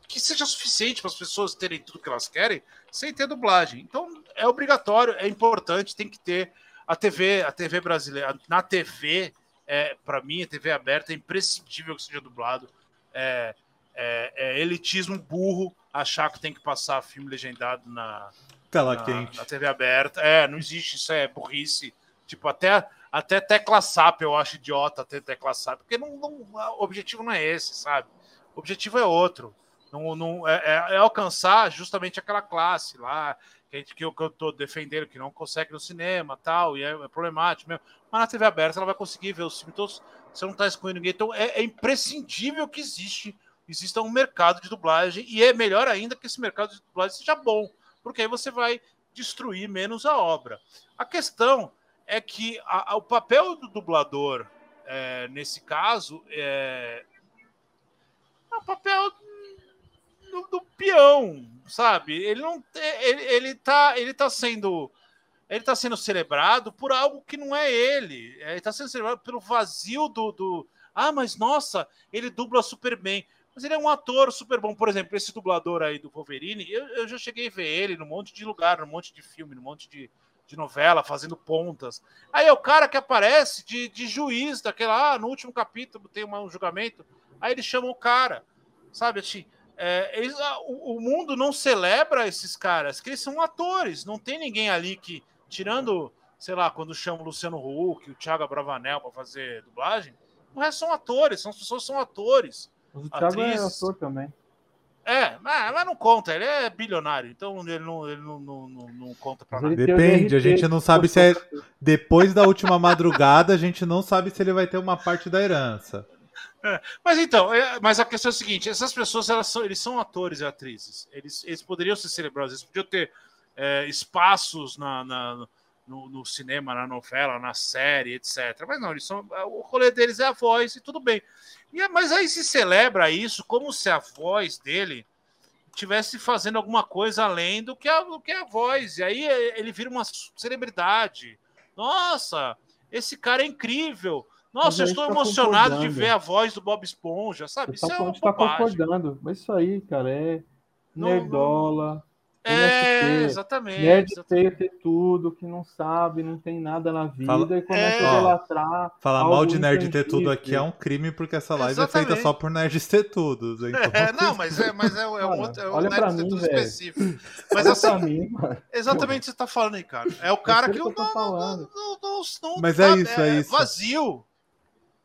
que seja suficiente para as pessoas terem tudo que elas querem, sem ter dublagem. Então é obrigatório, é importante, tem que ter a TV, a TV brasileira, na TV, é, para mim, a TV aberta é imprescindível que seja dublado. É, é, é, elitismo burro achar que tem que passar filme legendado na, Tela na, quente. na TV aberta. É, não existe, isso é burrice. Tipo, até, até tecla SAP eu acho idiota ter tecla SAP, porque não, não, o objetivo não é esse, sabe? O objetivo é outro. Não, não, é, é- é alcançar justamente aquela classe lá, que, a gente, que eu estou defendendo, que não consegue no cinema tal, e é, é problemático mesmo. Mas na TV aberta ela vai conseguir ver os filmes todos, você não está excluindo ninguém. Então é, é imprescindível que existe, exista um mercado de dublagem, e é melhor ainda que esse mercado de dublagem seja bom, porque aí você vai destruir menos a obra. A questão é que a- a- o papel do dublador, é, nesse caso, é, é um papel do, do peão, sabe? Ele não ele, ele tá ele tá sendo ele tá sendo celebrado por algo que não é ele. É, Ele tá sendo celebrado pelo vazio do, do ah, mas nossa, ele dubla super bem. Mas ele é um ator super bom. Por exemplo, esse dublador aí do Wolverine, eu, eu já cheguei a ver ele num monte de lugar, num monte de filme, num monte de, de novela, fazendo pontas. Aí é o cara que aparece de, de juiz daquela, ah, no último capítulo tem uma- um julgamento. Aí ele chama o cara, sabe? Assim, é, eles- ah, o, o mundo não celebra esses caras, que eles são atores. Não tem ninguém ali que, tirando, sei lá, quando chama o Luciano Huck, o Thiago Bravanel para fazer dublagem, o resto são atores, são as pessoas são atores. O Thiago é Atrizes. ator também. É, mas, mas não conta, ele é bilionário, então ele não, ele não, não, não, não conta pra Mas nada. Depende, a gente não sabe se é. Depois da última madrugada, a gente não sabe se ele vai ter uma parte da herança. Mas então, é- mas a questão é a seguinte: essas pessoas elas são, eles são atores e atrizes. Eles, eles poderiam ser celebrados, eles podiam ter é, espaços na, na- no, no cinema, na novela, na série, etc. Mas não, eles são. O rolê deles é a voz e tudo bem. E, é- mas aí se celebra isso como se a voz dele tivesse fazendo alguma coisa além do que a, do que a voz. E aí é, ele vira uma celebridade. Nossa, esse cara é incrível. Nossa, eu estou tá emocionado de ver a voz do Bob Esponja, sabe? Isso Tá, é a uma gente tá concordando. Mas isso aí, cara, é Não- nerdola. É, NST, exatamente. Nerd exatamente. ter tudo, que não sabe, não tem nada na vida Fala- e começa É. a idolatrar. Falar mal de nerd ter tudo aqui é um crime, porque essa live é Exatamente. feita só por nerds ter tudo. Então, É, não, mas é, mas é, é um Cara, outro. É um olha nerd mim, tudo velho. específico. Mas Olha assim, mim, exatamente o que você tá falando aí, cara. É o cara que, que eu tô não, não, não, não, não- Mas tá- é isso, é isso. vazio.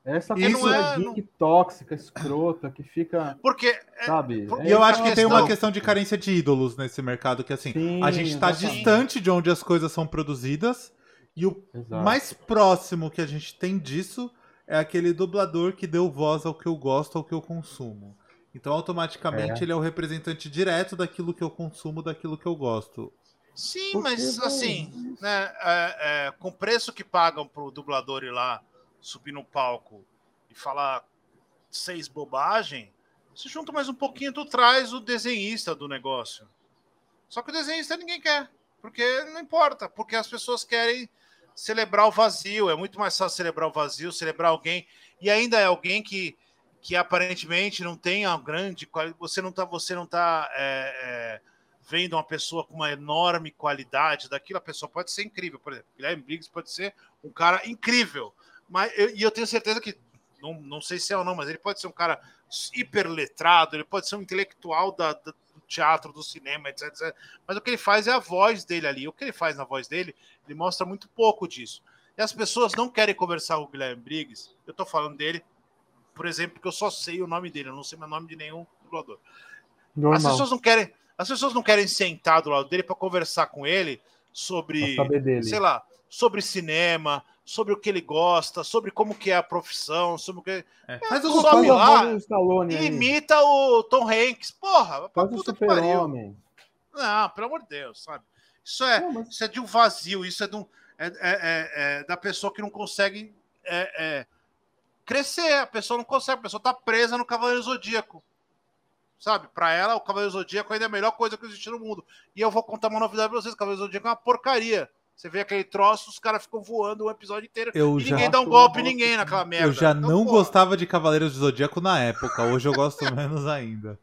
Essa pessoa é- geek tóxica, escrota, que fica, Porque é, sabe? por- E eu É acho que tem questão- uma questão de carência de ídolos nesse mercado, que assim, Sim, a gente tá exatamente. distante de onde as coisas são produzidas, e o Exato. mais próximo que a gente tem disso é aquele dublador que deu voz ao que eu gosto, ao que eu consumo. Então, automaticamente, É. ele é o representante direto daquilo que eu consumo, daquilo que eu gosto. Sim, Porque, mas assim, né, é, é, com o preço que pagam pro dublador ir lá subir no palco e falar seis bobagem, se junta mais um pouquinho, tu traz o desenhista do negócio. Só que o desenhista ninguém quer, porque não importa, porque as pessoas querem celebrar o vazio. É muito mais fácil celebrar o vazio, celebrar alguém, e ainda é alguém que, que aparentemente não tem a grande qualidade. Você não tá, você não tá é, é, vendo uma pessoa com uma enorme qualidade daquilo, a pessoa pode ser incrível. Por exemplo, Guilherme Briggs pode ser um cara incrível. Mas, eu- e eu tenho certeza que, não, não sei se é ou não, mas ele pode ser um cara hiper letrado, ele pode ser um intelectual da, da- do teatro, do cinema, etc, etc. Mas o que ele faz é a voz dele ali. O que ele faz na voz dele, ele mostra muito pouco disso. E as pessoas não querem conversar com o Guilherme Briggs. Eu tô falando dele, por exemplo, porque eu só sei o nome dele, eu não sei o nome de nenhum dublador. As pessoas não querem, as pessoas não querem sentar do lado dele para conversar com ele sobre, sei lá, sobre cinema, sobre o que ele gosta, sobre como que é a profissão, sobre o que É. Faz Mas o sobe lá e aí. imita o Tom Hanks. Porra, Faz o puta que pariu. super-homem. Não, pelo amor de Deus, sabe? Isso é, Não, mas- isso é de um vazio, isso é, de um, é, é- é- é da pessoa que não consegue é, é, crescer. A pessoa não consegue, a pessoa tá presa no Cavaleiro Zodíaco. Sabe? Pra ela, o Cavaleiro Zodíaco ainda é a melhor coisa que existe no mundo. E eu vou contar uma novidade pra vocês: o Cavaleiro Zodíaco é uma porcaria. Você vê aquele troço, os caras ficam voando o episódio inteiro Eu e já- ninguém dá um golpe em ninguém naquela merda. Eu já Então, não porra, gostava de Cavaleiros do Zodíaco na época, hoje eu gosto menos ainda.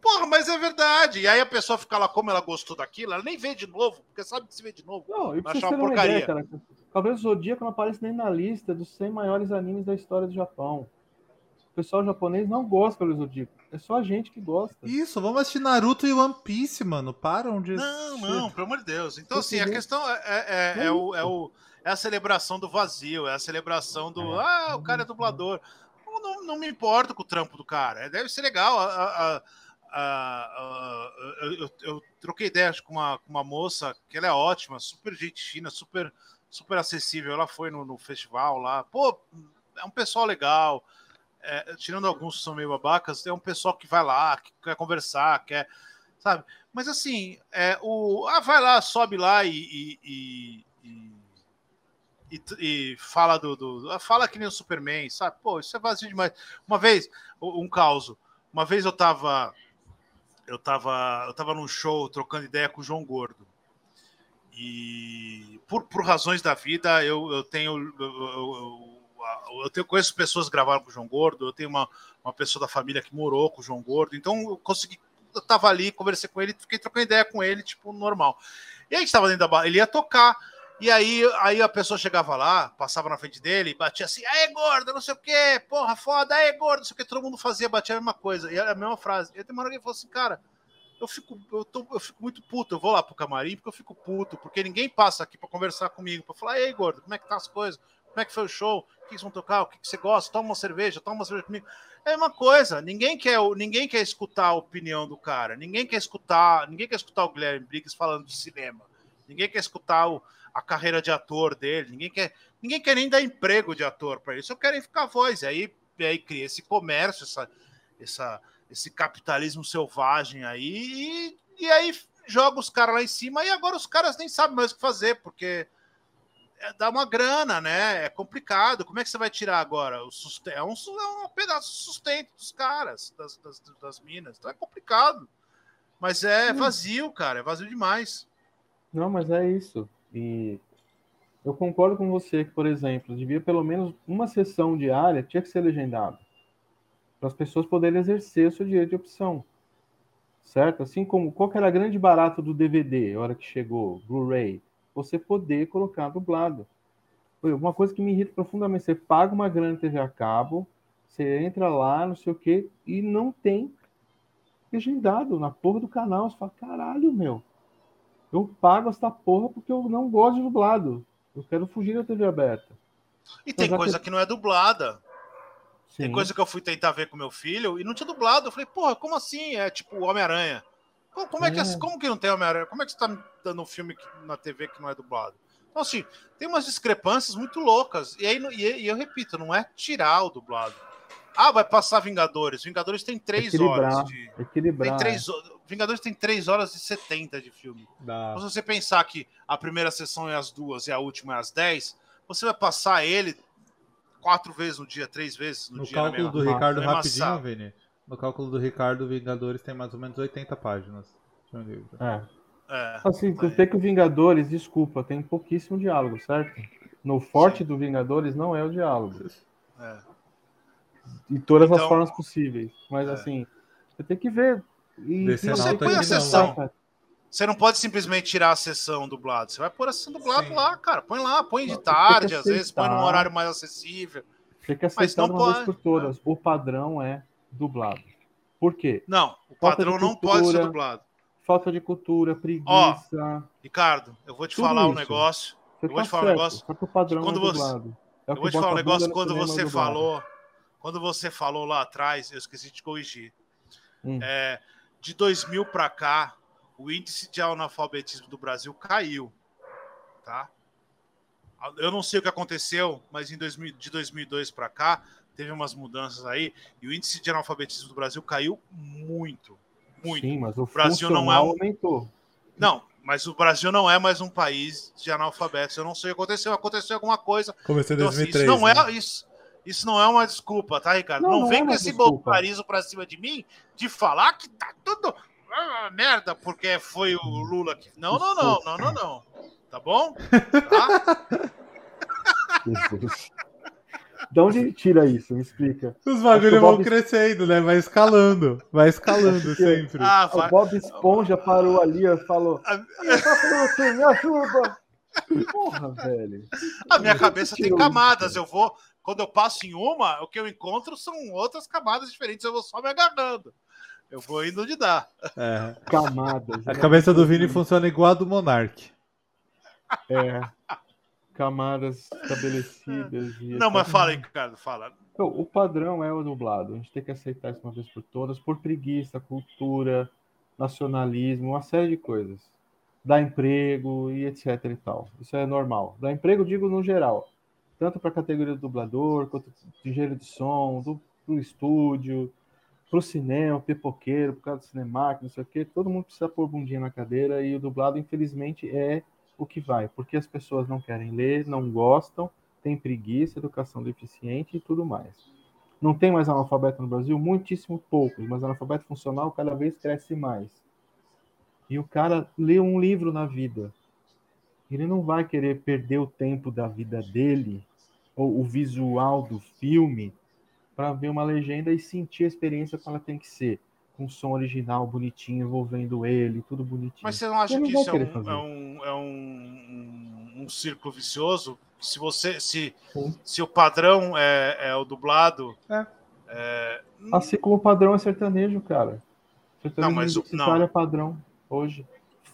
Porra, mas é verdade. E aí a pessoa fica lá, como ela gostou daquilo, ela nem vê de novo, porque sabe que se vê de novo. Não, e pra achar uma uma ideia, porcaria. cara, Cavaleiros do Zodíaco não aparece nem na lista dos 100 maiores animes da história do Japão. O pessoal japonês não gosta do Zodíaco. É só a gente que gosta. Isso, vamos assistir Naruto e One Piece, mano. Param de. Não, não, pelo amor de Deus. Então, assim, a questão é, é, é, é o, é, o, é a celebração do vazio, é a celebração do. Ah, o cara é dublador. Não, não, não me importo com o trampo do cara. Deve ser legal. A, a- a- a- a- eu, eu- eu troquei ideias com uma, com uma moça que ela é ótima, super gente fina, super, super acessível. Ela foi no, no festival lá. Pô, é um pessoal legal. É, tirando alguns que são meio babacas, tem um pessoal que vai lá, que quer conversar, quer. Sabe? Mas assim, é, o, ah, vai lá, sobe lá e, e, e, e- e- fala do, do- ah, Fala que nem o Superman, sabe? Pô, isso é vazio demais. Uma vez, um um caos. Uma vez eu tava. Eu tava, eu tava num show trocando ideia com o João Gordo. E por, por razões da vida, eu, eu tenho. Eu, eu, eu, tenho, conheço pessoas que gravaram com o João Gordo, eu tenho uma, uma pessoa da família que morou com o João Gordo, então eu consegui eu tava ali, conversei com ele, fiquei trocando ideia com ele, tipo, normal. E a gente tava dentro da barra, ele ia tocar, e aí, aí a pessoa chegava lá, passava na frente dele, batia assim, aê, gordo, não sei o quê, porra, foda, aê, gordo, não sei o que, todo mundo fazia, batia a mesma coisa, e era a mesma frase. E aí tem uma hora que ele falou assim, cara, eu fico, eu, tô, eu fico muito puto, eu vou lá pro camarim porque eu fico puto, porque ninguém passa aqui pra conversar comigo, pra falar, ei, gordo, como é que tá as coisas? Como é que foi o show? O que vocês vão tocar? O que você gosta? Toma uma cerveja, toma uma cerveja comigo. É uma coisa, ninguém quer, ninguém quer escutar a opinião do cara, ninguém quer escutar, ninguém quer escutar o Guilherme Briggs falando de cinema, ninguém quer escutar o- a carreira de ator dele, ninguém quer, ninguém quer nem dar emprego de ator para ele, só querem ficar voz. E aí, aí cria esse comércio, essa, essa, esse capitalismo selvagem aí, e, e aí joga os caras lá em cima, e agora os caras nem sabem mais o que fazer, porque é, dá uma grana, né? É complicado. Como é que você vai tirar agora? O sustento, é, um, é um pedaço de sustento dos caras, das, das, das minas. Então é complicado. Mas é vazio, cara. É vazio demais. Não, mas é isso. E eu concordo com você que, por exemplo, devia pelo menos uma sessão diária tinha que ser legendado. Para as pessoas poderem exercer o seu direito de opção. Certo? Assim como qual era a grande barato do DVD, a hora que chegou, Blu-ray, você poder colocar dublado. Uma coisa que me irrita profundamente, você paga uma grana TV a cabo, você entra lá, não sei o quê, e não tem legendado na porra do canal. Você fala, caralho, meu. Eu pago essa porra porque eu não gosto de dublado. Eu quero fugir da TV aberta. E tem já coisa que não é dublada. Tem Sim. coisa que eu fui tentar ver com meu filho e não tinha dublado. Eu falei, porra, como assim? É tipo Homem-Aranha. Como, como é que, É. como que não tem Homem-Aranha? Como é que você tá me dando um filme que- na TV que não é dublado? Então, assim, tem umas discrepâncias muito loucas. E aí, e, e eu repito, não é tirar o dublado. Ah, vai passar Vingadores. Vingadores tem três Equilibrar. horas de. Tem Equilibrar. três, ho- Vingadores tem 3 horas e 70 de filme. Da... Então, se você pensar que a primeira sessão é às duas e a última é às 10, você vai passar ele quatro vezes no dia, três vezes no, No dia. na cálculo do Ricardo, rapidinho, sala. No cálculo do Ricardo, Vingadores tem mais ou menos 80 páginas. de um livro. É. É. Assim, eu sei que o Vingadores, desculpa, tem pouquíssimo diálogo, certo? No forte do Vingadores não é o diálogo. É. De todas as Então- formas possíveis. Mas É. assim, você tem que ver. E Decenalto Você põe a não. sessão. cara. Você não pode simplesmente tirar a sessão dublado. Você vai pôr a sessão dublado Sim. lá, cara. Põe lá, põe de Tem tarde, às vezes, põe num horário mais acessível. Tem que Mas aceitar não uma vez pode- por todas. O padrão é dublado. Por quê? Não, o padrão de não pode ser cultura. dublado. Falta de cultura, preguiça. Ricardo, eu vou te falar um isso. negócio. Você Eu vou tá te falar um certo, negócio Só que o padrão quando é você- dublado. É Eu vou te falar um negócio quando você falou. Quando você falou lá atrás, eu esqueci de corrigir. Hum. É, de 2000 para cá, o índice de analfabetismo do Brasil caiu, tá? Eu não sei o que aconteceu, mas em 2000, de 2002 para cá teve umas mudanças aí e o índice de analfabetismo do Brasil caiu muito, muito. Sim, mas o Brasil não é um- aumentou. Não, mas o Brasil não é mais um país de analfabetos. Eu não sei o que aconteceu, aconteceu alguma coisa. Começou em Então, assim, 2003. isso não né? é isso. Isso não é uma desculpa, tá, Ricardo? Não, Não, não vem é com esse bolsonarismo pra cima de mim de falar que tá tudo ah, merda porque foi o Lula que. Não, não, não, não, não, não. Tá bom? Tá? De onde ele tira isso? Me explica. Os bagulhos vão crescendo, né? Vai escalando. Vai escalando sempre. Ah, O. Bob Esponja parou ali e falou: A, "Você me ajuda! Porra, velho. a minha cabeça tem camadas. isso? Eu vou. Quando eu passo em uma, o que eu encontro são outras camadas diferentes. Eu vou só me agarrando. Eu vou indo onde dá. É. Camadas. A cabeça do Vini funciona igual a do Monark. É. Camadas estabelecidas. e Não, mas fala aí, Ricardo, fala. Então, o padrão é o dublado. A gente tem que aceitar isso uma vez por todas, por preguiça, cultura, nacionalismo, uma série de coisas. Dá emprego e etc e tal. Isso é normal. Dá emprego, digo no geral. Tanto para a categoria do dublador, quanto de engenheiro de som, do pro estúdio, pro cinema, pipoqueiro, por causa do cinema, não sei o quê. Todo mundo precisa pôr bundinha na cadeira e o dublado, infelizmente, é o que vai. Porque as pessoas não querem ler, não gostam, tem preguiça, educação deficiente e tudo mais. Não tem mais analfabeto no Brasil? Muitíssimo poucos, mas analfabeto funcional cada vez cresce mais. E o cara lê um livro na vida. Ele não vai querer perder o tempo da vida dele, ou o visual do filme, para ver uma legenda e sentir a experiência como ela tem que ser. Com som original, bonitinho, envolvendo ele, tudo bonitinho. Mas você não acha não que isso é querer um, é um, é um, um, círculo vicioso? Se você se, Sim. se o padrão é, é o dublado, É. é, Assim como o padrão é sertanejo, cara. Sertanejo Não, mas o- universitário não. é padrão hoje.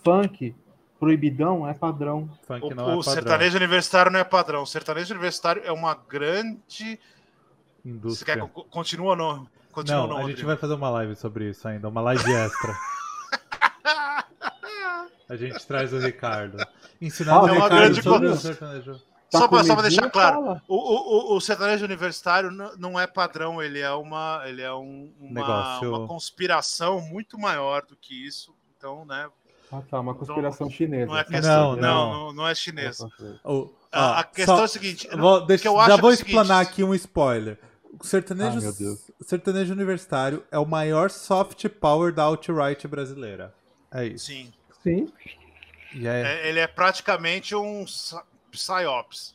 Funk, proibidão, é padrão. Funk o, não é o padrão. sertanejo universitário não é padrão. O sertanejo universitário é uma grande. Você Indústria. quer que eu- continua ou não? Continua Não, não, a gente Rodrigo? vai fazer uma live sobre isso ainda, uma live extra. A gente traz o Ricardo. Ensinando Ah, o é Ricardo sobre o sertanejo. Com só medinho, deixar claro. O, o, o- o sertanejo universitário não é padrão, ele é uma, ele é um- uma, Negócio. uma conspiração muito maior do que isso. Então, né? Ah, tá, uma conspiração chinesa. Não é Não, questão, não. não, não, não é chinês. O- A, a questão só- é a seguinte. vou, deixa- que eu já acho vou é o seguinte, explanar aqui um spoiler. O sertanejo, Ai, meu Deus. sertanejo universitário é o maior soft power da alt-right brasileira. É isso. Sim, Sim. E é- é- ele é praticamente um psyops.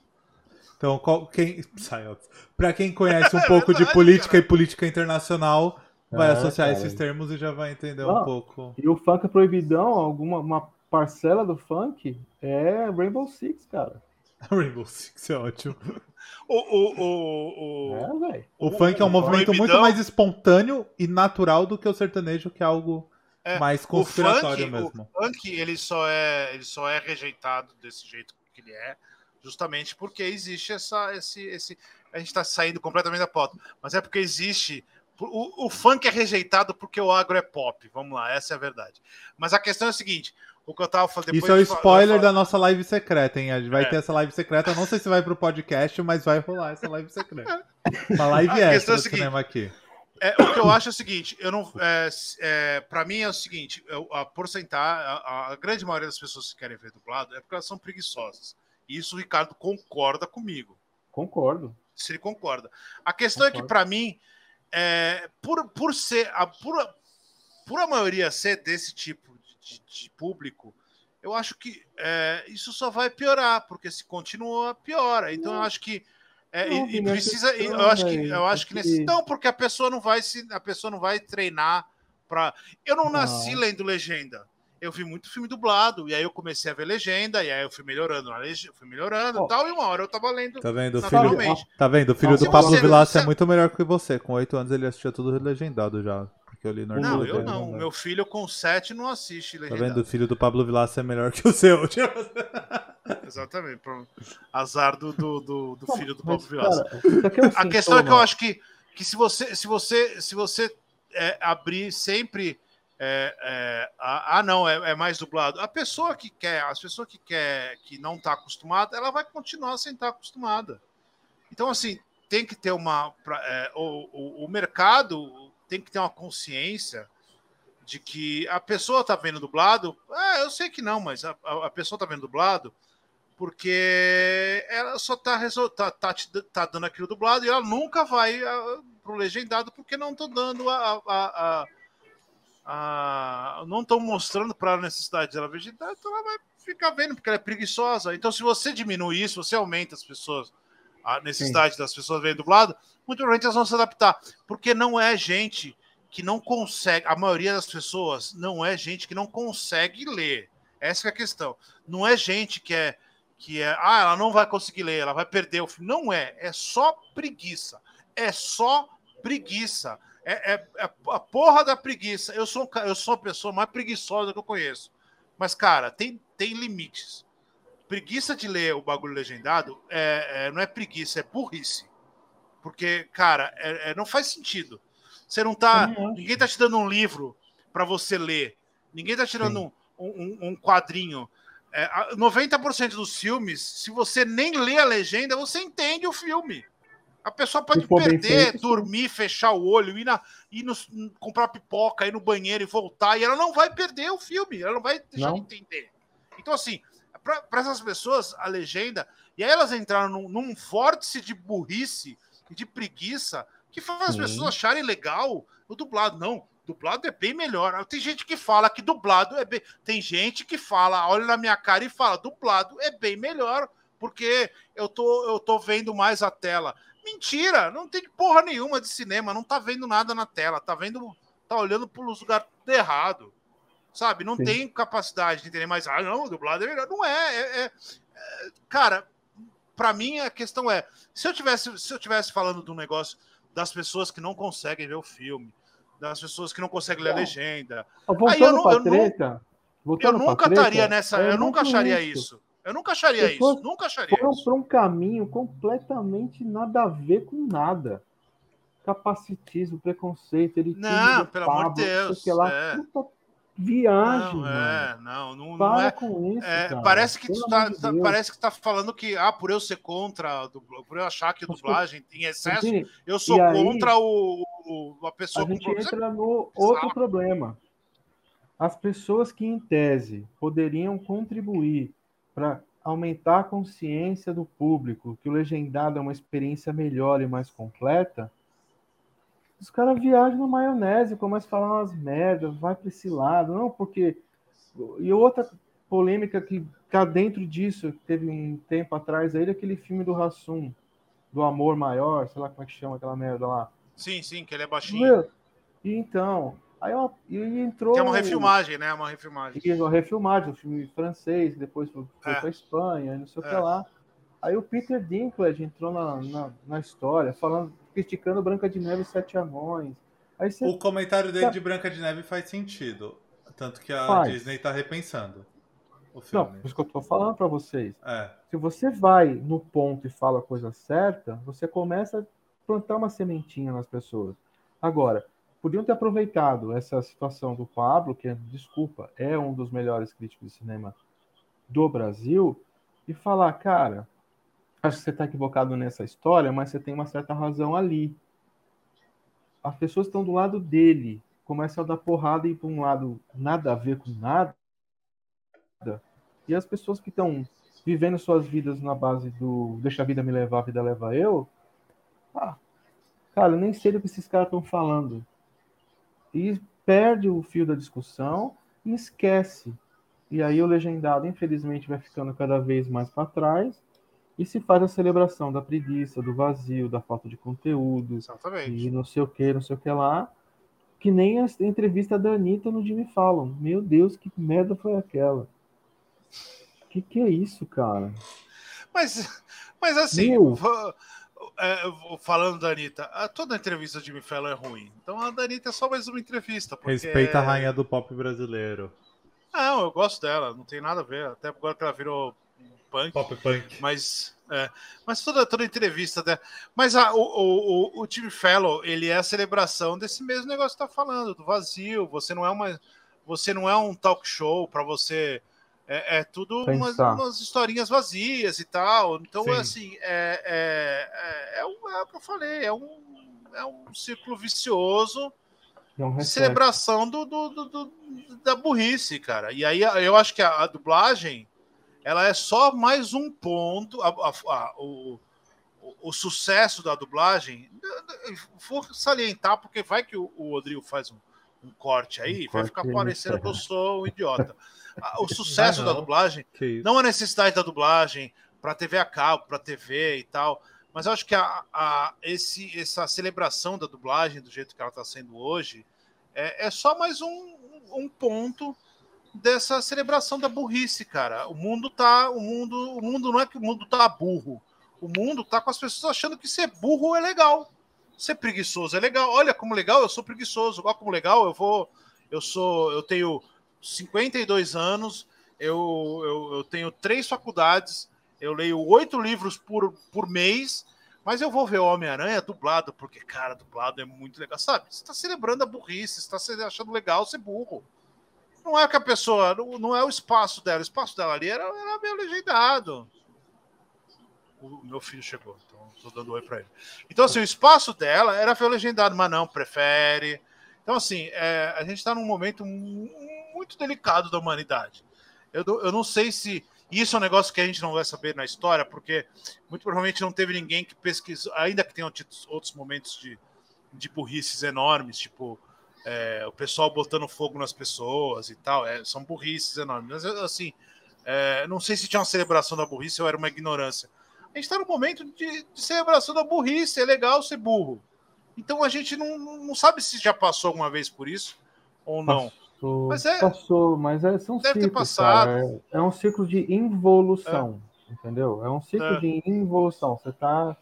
Então, qual, quem. Psyops. Pra quem conhece um pouco de verdade, política cara. e política internacional, vai É, associar cara. esses termos e já vai entender um Não. pouco. E o funk proibidão, alguma uma parcela do funk é Rainbow Six, cara. Rainbow Six é ótimo. O, o, o, o, É. O funk é um o movimento muito proibidão- mais espontâneo e natural do que o sertanejo, que é algo É, mais o conspiratório funk, mesmo. O funk ele só é ele só é rejeitado desse jeito que ele é, justamente porque existe essa esse esse a gente está saindo completamente da pauta, mas é porque existe o, o funk é rejeitado porque o agro é pop. Vamos lá, essa é a verdade. Mas a questão é a seguinte: o que eu tava falando depois Isso é o spoiler da nossa live secreta, hein? A gente vai É. ter essa live secreta. Eu não sei se vai pro podcast, mas vai rolar essa live secreta. Uma live A questão extra é a do seguinte, cinema aqui. É, o que eu acho é o seguinte, eu não, é, é, para mim é o seguinte, eu- a porcentagem, a, a grande maioria das pessoas que querem ver dublado é porque elas são preguiçosas. E isso o Ricardo concorda comigo. Concordo. Se ele concorda. A questão é que Concordo. para mim, é, por, por ser a pura, por a maioria ser desse tipo de, de público, eu acho que é, isso só vai piorar, porque se continua piora. Então eu acho que é, Não, e- e, é precisa, questão, eu acho que eu acho que porque- nesse não, porque a pessoa não vai se a pessoa não vai treinar para. Eu não nasci Não. lendo legenda. Eu vi muito filme dublado, e aí eu comecei a ver legenda, e aí eu fui melhorando na legenda, fui melhorando e tal, e uma hora eu tava lendo Tá vendo? O filho, tá vendo? O filho Não, do Pablo Vilaça é muito melhor que você. Com oito anos ele assistia tudo legendado já. Li normal. Não, Meu eu não. Meu filho com 7 não assiste Tá legendado. vendo? O filho do Pablo Vilaça é melhor que o seu. Exatamente. Azar do, do, do, do filho do Mas, Pablo Vilaça. é um A questão é que eu acho que, que se você se você se você é, abrir sempre é, é, ah, ah, não é, é mais dublado a pessoa que quer as pessoas que quer que não está acostumada ela vai continuar sem estar acostumada então assim tem que ter uma pra- é, o, o, o mercado tem que ter uma consciência de que a pessoa está vendo dublado ah, eu sei que não mas a, a, a pessoa está vendo dublado porque ela só tá, tá, tá, tá dando aquilo dublado e ela nunca vai ah, pro legendado porque não tô dando a. a, a- a- não estão mostrando para a necessidade dela legendado, então ela vai fica vendo, porque ela é preguiçosa. Então, se você diminui isso, você aumenta as pessoas, a necessidade Sim. das pessoas verem dublado, muito provavelmente elas vão se adaptar. Porque não é gente que não consegue, a maioria das pessoas não é gente que não consegue ler. Essa é a questão. Não é gente que é que é, ah, ela não vai conseguir ler, ela vai perder o filme. Não é, é só preguiça. É só preguiça. É, é, é, a porra da preguiça. Eu sou, eu sou a pessoa mais preguiçosa que eu conheço. Mas, cara, tem, tem limites. Preguiça de ler o bagulho legendado é, é não é preguiça, é burrice. Porque, cara, é, é não faz sentido. Você não tá. Ninguém tá te dando um livro para você ler. Ninguém tá te dando um, um, um, quadrinho. É, 90% dos filmes, se você nem lê a legenda, você entende o filme. A pessoa pode perder, dormir, fechar o olho, ir, na, ir no, comprar pipoca, ir no banheiro e voltar, e ela não vai perder o filme, ela não vai deixar não. de entender. Então, assim, para essas pessoas, a legenda, e aí elas entraram num, num vórtice de burrice e de preguiça que faz as pessoas acharem legal o dublado. Não, dublado é bem melhor. Tem gente que fala que dublado é bem. Tem gente que fala, olha na minha cara e fala, dublado é bem melhor, porque eu tô, eu tô vendo mais a tela. Mentira, não tem porra nenhuma de cinema, não tá vendo nada na tela, tá vendo, tá olhando para os lugares errado. Sabe? Não Sim. tem capacidade de entender mais. Ah, não, dublado é melhor. Não é, é, é, é cara, para mim a questão é, se eu tivesse, se eu tivesse falando de um negócio das pessoas que não conseguem ver o filme, das pessoas que não conseguem ler a legenda. Voltando aí eu, não, eu, treta, eu nunca estaria nessa, é eu nunca acharia isso. isso. Eu nunca acharia isso, nunca acharia foram isso. para um caminho completamente nada a ver com nada. Capacitismo, preconceito, ele Não, pelo amor de Deus. Lá, é. Puta viagem. Não, é, não, não, Para não é, com isso. É, parece que tu tá, de tá, parece que tá falando que ah, por eu ser contra, por eu achar que a dublagem tem excesso, eu sou aí, contra o, o, a pessoa a gente entra no outro problema. As pessoas que em tese poderiam contribuir para aumentar a consciência do público que o legendado é uma experiência melhor e mais completa, os caras viajam na maionese, começam a falar umas merdas, vai para esse lado, não, porque. E outra polêmica que tá dentro disso, que teve um tempo atrás aí, aquele filme do Rassum, do Amor Maior, sei lá como é que chama aquela merda lá. Sim, sim, que ele é baixinho. Meu, e então, aí ó, e entrou. Que é uma refilmagem, né? Uma refilmagem. E uma refilmagem, um filme francês, depois foi, foi é. para Espanha, não sei o é. que lá. Aí o Peter Dinklage entrou na, na, na história, falando, criticando Branca de Neve e Sete Anões. Você... O comentário dele tá... de Branca de Neve faz sentido. Tanto que a faz. Disney tá repensando o filme. Não, isso que eu tô falando para vocês. É. Se você vai no ponto e fala a coisa certa, você começa a plantar uma sementinha nas pessoas. Agora, podiam ter aproveitado essa situação do Pablo, que, desculpa, é um dos melhores críticos de cinema do Brasil, e falar, cara, acho que você está equivocado nessa história, mas você tem uma certa razão ali. As pessoas estão do lado dele, começam a dar porrada e para um lado nada a ver com nada. E as pessoas que estão vivendo suas vidas na base do deixa a vida me levar, a vida leva eu. Ah, cara, nem sei do que esses caras estão falando. E perde o fio da discussão e esquece. E aí o legendado, infelizmente, vai ficando cada vez mais para trás e se faz a celebração da preguiça, do vazio, da falta de conteúdo, Exatamente. e não sei o que, não sei o que lá, que nem a entrevista da Anitta no Jimmy Fallon. Meu Deus, que merda foi aquela? Que que é isso, cara? Mas, mas assim, Meu... é, falando da Anitta, toda entrevista do Jimmy Fallon é ruim. Então a da Anitta é só mais uma entrevista. Respeita é... a rainha do pop brasileiro. Não, eu gosto dela, não tem nada a ver. Até agora que ela virou punk. Pop punk. Mas, é, mas toda, toda entrevista. Né? Mas a, o, o, o Tim Fellow, ele é a celebração desse mesmo negócio que tá falando, do vazio. Você não é uma. Você não é um talk show para você. É, é tudo umas, umas, historinhas vazias e tal. Então, Sim. assim, é, é, é, é, o, é o que eu falei, é um, é um círculo vicioso é um de celebração do, do, do, do, da burrice, cara. E aí eu acho que a, a dublagem ela é só mais um ponto. A, a, a, o, o, sucesso da dublagem, vou salientar, porque vai que o, o Rodrigo faz um, um corte aí, Um vai corte ficar parecendo que eu sou um idiota. O sucesso da não. dublagem Que isso. não a necessidade da dublagem para TV a cabo, para TV e tal, mas eu acho que a, a- esse, essa celebração da dublagem do jeito que ela está sendo hoje é, é só mais um, um ponto dessa celebração da burrice, cara. O mundo tá, o mundo, o mundo não é que o mundo tá burro. O mundo tá com as pessoas achando que ser burro é legal. Ser preguiçoso é legal. Olha como legal, eu sou preguiçoso. Olha como legal, eu vou eu sou eu tenho 52 anos, eu, eu, eu tenho três faculdades, eu leio oito livros por, por mês, mas eu vou ver Homem-Aranha dublado, porque, cara, dublado é muito legal. Sabe? Você está celebrando a burrice, você está achando legal ser burro. Não é que a pessoa, não, não é o espaço dela, o espaço dela ali era, era meio legendado. O meu filho chegou, então estou dando oi para ele. Então, assim, o espaço dela era ver legendado, mas não, prefere. Então, assim, é, a gente está num momento mu- muito delicado da humanidade. Eu, não- eu não sei se isso é um negócio que a gente não vai saber na história, porque muito provavelmente não teve ninguém que pesquisou, ainda que tenham tido outros momentos de, de burrices enormes, tipo é, o pessoal botando fogo nas pessoas e tal, é, são burrices enormes. Mas, assim, é, não sei se tinha uma celebração da burrice ou era uma ignorância. A gente está no momento de, de celebração da burrice, é legal ser burro. Então a gente não, não sabe se já passou alguma vez por isso ou não. Passou, Mas é- passou, mas é, são Deve ter ciclos, passado. cara. É, é um ciclo de involução, entendeu? É um ciclo É. de involução. Você tá,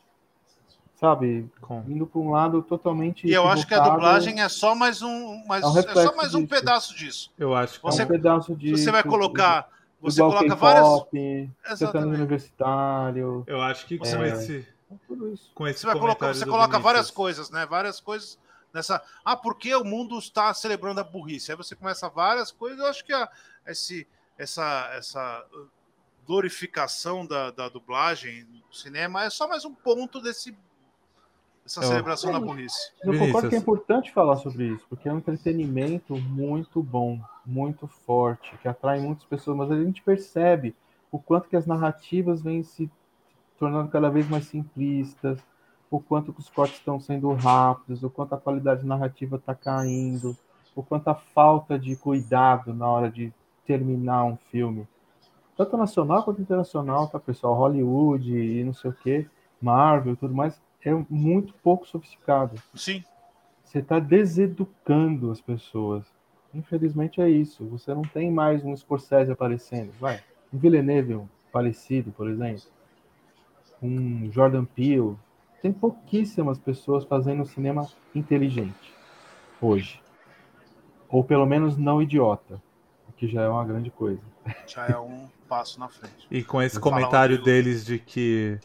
sabe, Com- indo para um lado totalmente E eu acho que a dublagem é só mais um, mais, É um é só mais um disso. pedaço disso. Eu acho que É um Você- pedaço de Você vai colocar, você igual coloca várias, sertanejo exatamente. universitário, eu acho que com Você vai- esse tudo isso. com esse Você vai colocar, você coloca Vinícius, várias coisas, né? Várias coisas nessa. Ah, porque o mundo está celebrando a burrice. Aí você começa várias coisas. Eu acho que a, esse, essa, essa glorificação da, da dublagem do cinema é só mais um ponto desse dessa Eu- celebração da burrice. Eu concordo que é importante falar sobre isso, porque é um entretenimento muito bom, muito forte, que atrai muitas pessoas, mas a gente percebe o quanto que as narrativas vêm se tornando cada vez mais simplistas, o quanto que os cortes estão sendo rápidos, o quanto a qualidade narrativa está caindo, o quanto a falta de cuidado na hora de terminar um filme. Tanto nacional quanto internacional, tá, pessoal? Hollywood e não sei o quê, Marvel e tudo mais, é muito pouco sofisticado. Sim. Você está deseducando as pessoas. Infelizmente é isso. Você não tem mais um Scorsese aparecendo. Vai. Um Villeneuve falecido, por exemplo. Um Jordan Peele. Tem pouquíssimas pessoas fazendo cinema inteligente hoje. Ou pelo menos não idiota. O que já é uma grande coisa. Já é um passo na frente. E com esse Vou comentário um- deles de que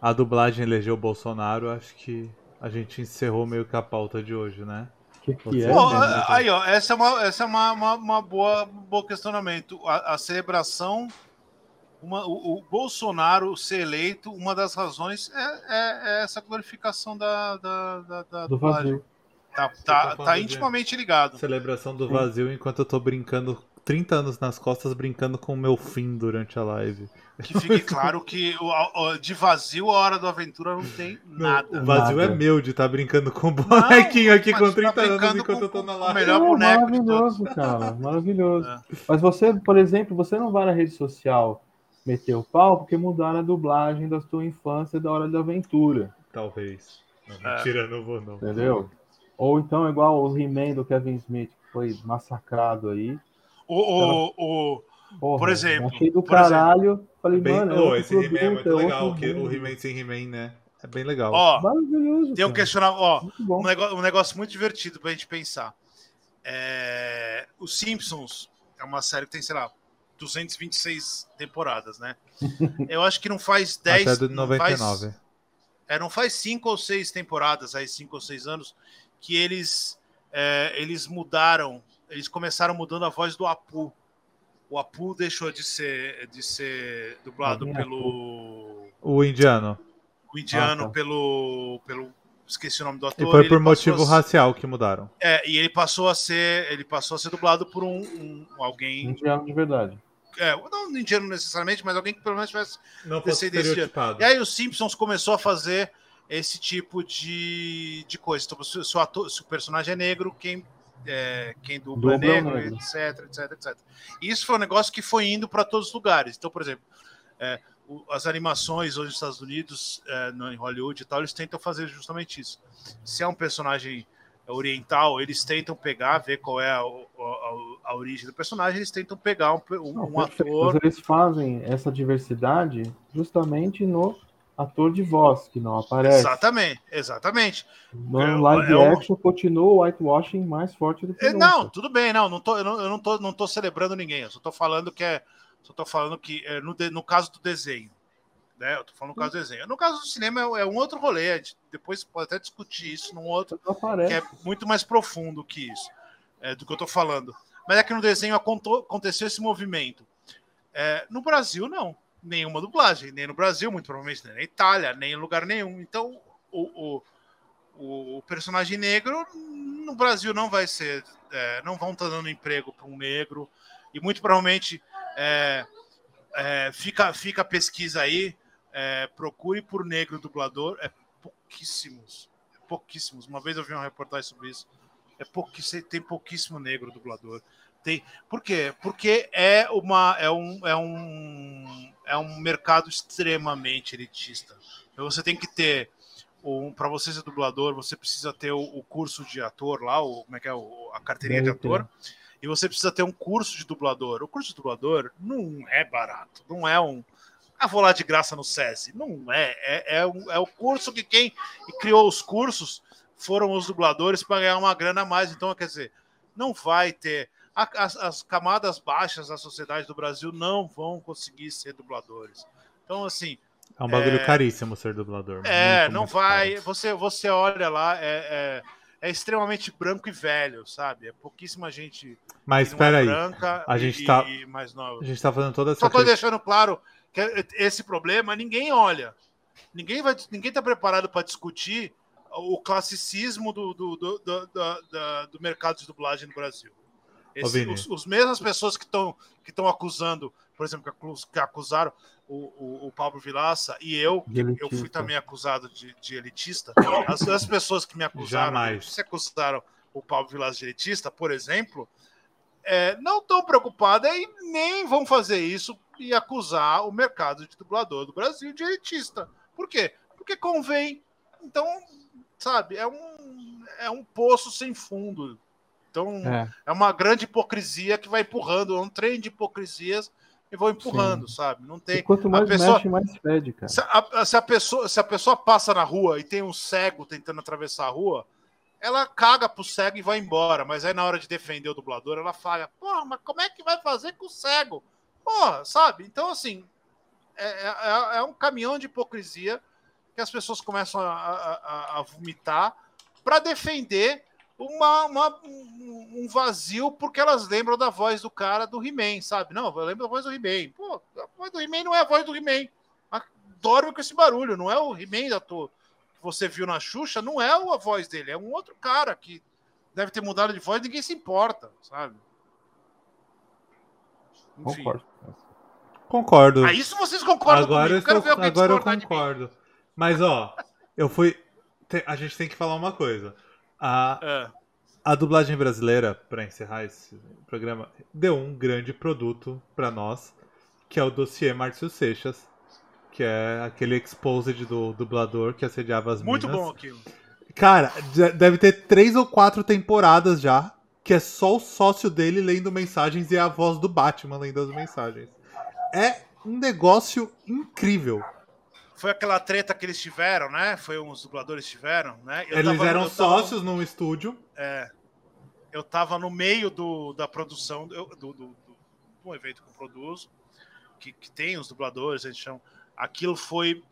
a dublagem elegeu o Bolsonaro, acho que a gente encerrou meio que a pauta de hoje, né? Que, que é? Pô, né? aí, ó, essa é uma, essa é uma, uma, uma boa, um bom questionamento. A, a celebração, uma, o, o Bolsonaro ser eleito, uma das razões é, é- é essa glorificação da, da, da, da Do dublagem. vazio. Tá, tá tá, tá intimamente ligado. Celebração do vazio enquanto eu tô brincando 30 anos nas costas brincando com o meu fim durante a live. Que fique claro que o, a- o- de vazio a hora da aventura não tem Não, nada. o vazio Nada. é meu de estar brincando com o bonequinho aqui mas com tá 30 anos brincando enquanto com- eu tô na com o live. melhor É, boneco de maravilhoso, cara. Maravilhoso. É. Mas você, por exemplo, você não vai na rede social meter o pau porque mudaram a dublagem da sua infância da hora da aventura, Talvez. Não, É. mentira, não vou não. entendeu? Ou então igual o He-Man do Kevin Smith, que foi massacrado aí. O, o, o, Porra, Por exemplo, Achei do caralho. Falei, Bem, mano, é oh, esse He-Man é muito é legal. que- o. He-Man sem He-Man, né? É bem legal. ó, Maravilhoso. tem um questionamento, ó, um negócio, um negócio muito divertido pra gente pensar. É, Os Simpsons é uma série que tem, sei lá, 226 temporadas, né? Eu acho que não faz 10. Até do não faz- 99. é, não faz cinco ou seis temporadas, aí cinco ou seis anos, que eles, é, eles mudaram, eles começaram mudando a voz do Apu. O Apu deixou de ser, de ser dublado Alguém pelo O indiano. o indiano, Ah, tá. pelo, pelo. Esqueci o nome do E ator. foi ele por motivo ser- racial que mudaram. É, e ele passou a ser. Ele passou a ser dublado por um, um- alguém. Indiano de verdade. É, não indiano necessariamente, mas alguém que pelo menos tivesse Não fosse estereotipado. E aí os Simpsons começou a fazer esse tipo de, de coisa. Então, se, se o ator- se o personagem é negro, quem é, quem dubla, é negro, negro, etc, etc, etc. E isso foi um negócio que foi indo para todos os lugares. Então, por exemplo, é, o, as animações hoje nos Estados Unidos, é, no, em Hollywood e tal, eles tentam fazer justamente isso. Se é um personagem oriental, eles tentam pegar, ver qual é a, a, a origem do personagem, eles tentam pegar um, um, Não, um ator. Mas eles fazem essa diversidade justamente no ator de voz, que não aparece. Exatamente, exatamente. No é, live é, action continua o whitewashing mais forte do que é, Não, tudo bem, não, não tô, eu não, eu não tô, não tô celebrando ninguém, eu só tô falando que é, só tô falando que é, no, no caso do desenho, né, eu tô falando no caso do desenho. No caso do cinema é, é um outro rolê, depois pode até discutir isso num outro, que é muito mais profundo que isso, é, do que eu tô falando. Mas é que no desenho aconteceu esse movimento. É, no Brasil, não nenhuma dublagem, nem no Brasil, muito provavelmente nem na Itália, nem em lugar nenhum. Então, o, o, o personagem negro no Brasil não vai ser, é, não vão estar dando emprego para um negro, e muito provavelmente é, é, fica, fica a pesquisa aí, é, procure por negro dublador, é pouquíssimos, é pouquíssimos. Uma vez eu vi uma reportagem sobre isso, é pouquíssimo, tem pouquíssimo negro dublador. Tem, por quê? Porque é, uma, é, um, é, um, é um mercado extremamente elitista. Então você tem que ter um, para você ser dublador, você precisa ter o, o, curso de ator lá, o, como é que é o, a carteirinha de ator, e você precisa ter um curso de dublador. O curso de dublador não é barato, não é um. Ah, vou lá de graça no SESI. Não é. É, é, um, é o curso que quem criou os cursos foram os dubladores para ganhar uma grana a mais. Então, quer dizer, não vai ter as, as, camadas baixas da sociedade do Brasil não vão conseguir ser dubladores. Então, assim. É um bagulho é... caríssimo ser dublador. É, não vai. Você, você olha lá, é, é, é, extremamente branco e velho, sabe? É pouquíssima gente. Mas espera é aí. Branca a gente está mais nova. A gente está fazendo toda essa. Só estou deixando claro que esse problema ninguém olha. Ninguém vai, ninguém está preparado para discutir o classicismo do, do, do, do, do, do mercado de dublagem no Brasil. Esse, os, os mesmas pessoas que estão que estão acusando, por exemplo, que acusaram o, o, o Pablo Vilaça e eu, eu fui também acusado de, de elitista. As, as, pessoas que me acusaram, Jamais. se acusaram o Pablo Vilaça de elitista, por exemplo, é, não estão preocupadas e nem vão fazer isso e acusar o mercado de dublador do Brasil de elitista. Por quê? Porque convém. Então, sabe, é um, é um poço sem fundo então é. é, uma grande hipocrisia que vai empurrando, é um trem de hipocrisias e vão empurrando, Sim. sabe? Não tem. E quanto mais a pessoa, mexe, mais fede, cara. Se a, se a, pessoa, se a pessoa passa na rua e tem um cego tentando atravessar a rua, ela caga pro cego e vai embora. Mas aí na hora de defender o dublador, ela fala: Porra, mas como é que vai fazer com o cego? Porra, sabe? Então, assim, é, é, é um caminhão de hipocrisia que as pessoas começam a, a, a vomitar para defender uma, uma, um vazio porque elas lembram da voz do cara do He-Man, sabe? Não, eu lembro da voz do He-Man. Pô, a voz do He-Man não é a voz do He-Man. Dorme com esse barulho, não é o He-Man da tua que você viu na Xuxa, não é a voz dele, é um outro cara que deve ter mudado de voz, ninguém se importa, sabe? Enfim. Concordo. Concordo. Ah, isso vocês concordam agora comigo. Eu, agora eu concordo. Mas, ó, eu fui. A gente tem que falar uma coisa. A, é. a dublagem brasileira, para encerrar esse programa, deu um grande produto para nós, que é o dossiê Márcio Seixas, que é aquele exposed do dublador que assediava as Muito minas. bom aquilo. Cara, deve ter três ou quatro temporadas já, que é só o sócio dele lendo mensagens e a voz do Batman lendo as mensagens. É um negócio incrível foi aquela treta que eles tiveram, né? Foi uns dubladores tiveram, né? Eu eles tava, eram sócios tava, num estúdio. É. Eu tava no meio do, da produção do, do, do, do evento que eu produzo, que, que tem os dubladores, a gente chama. Aquilo foi.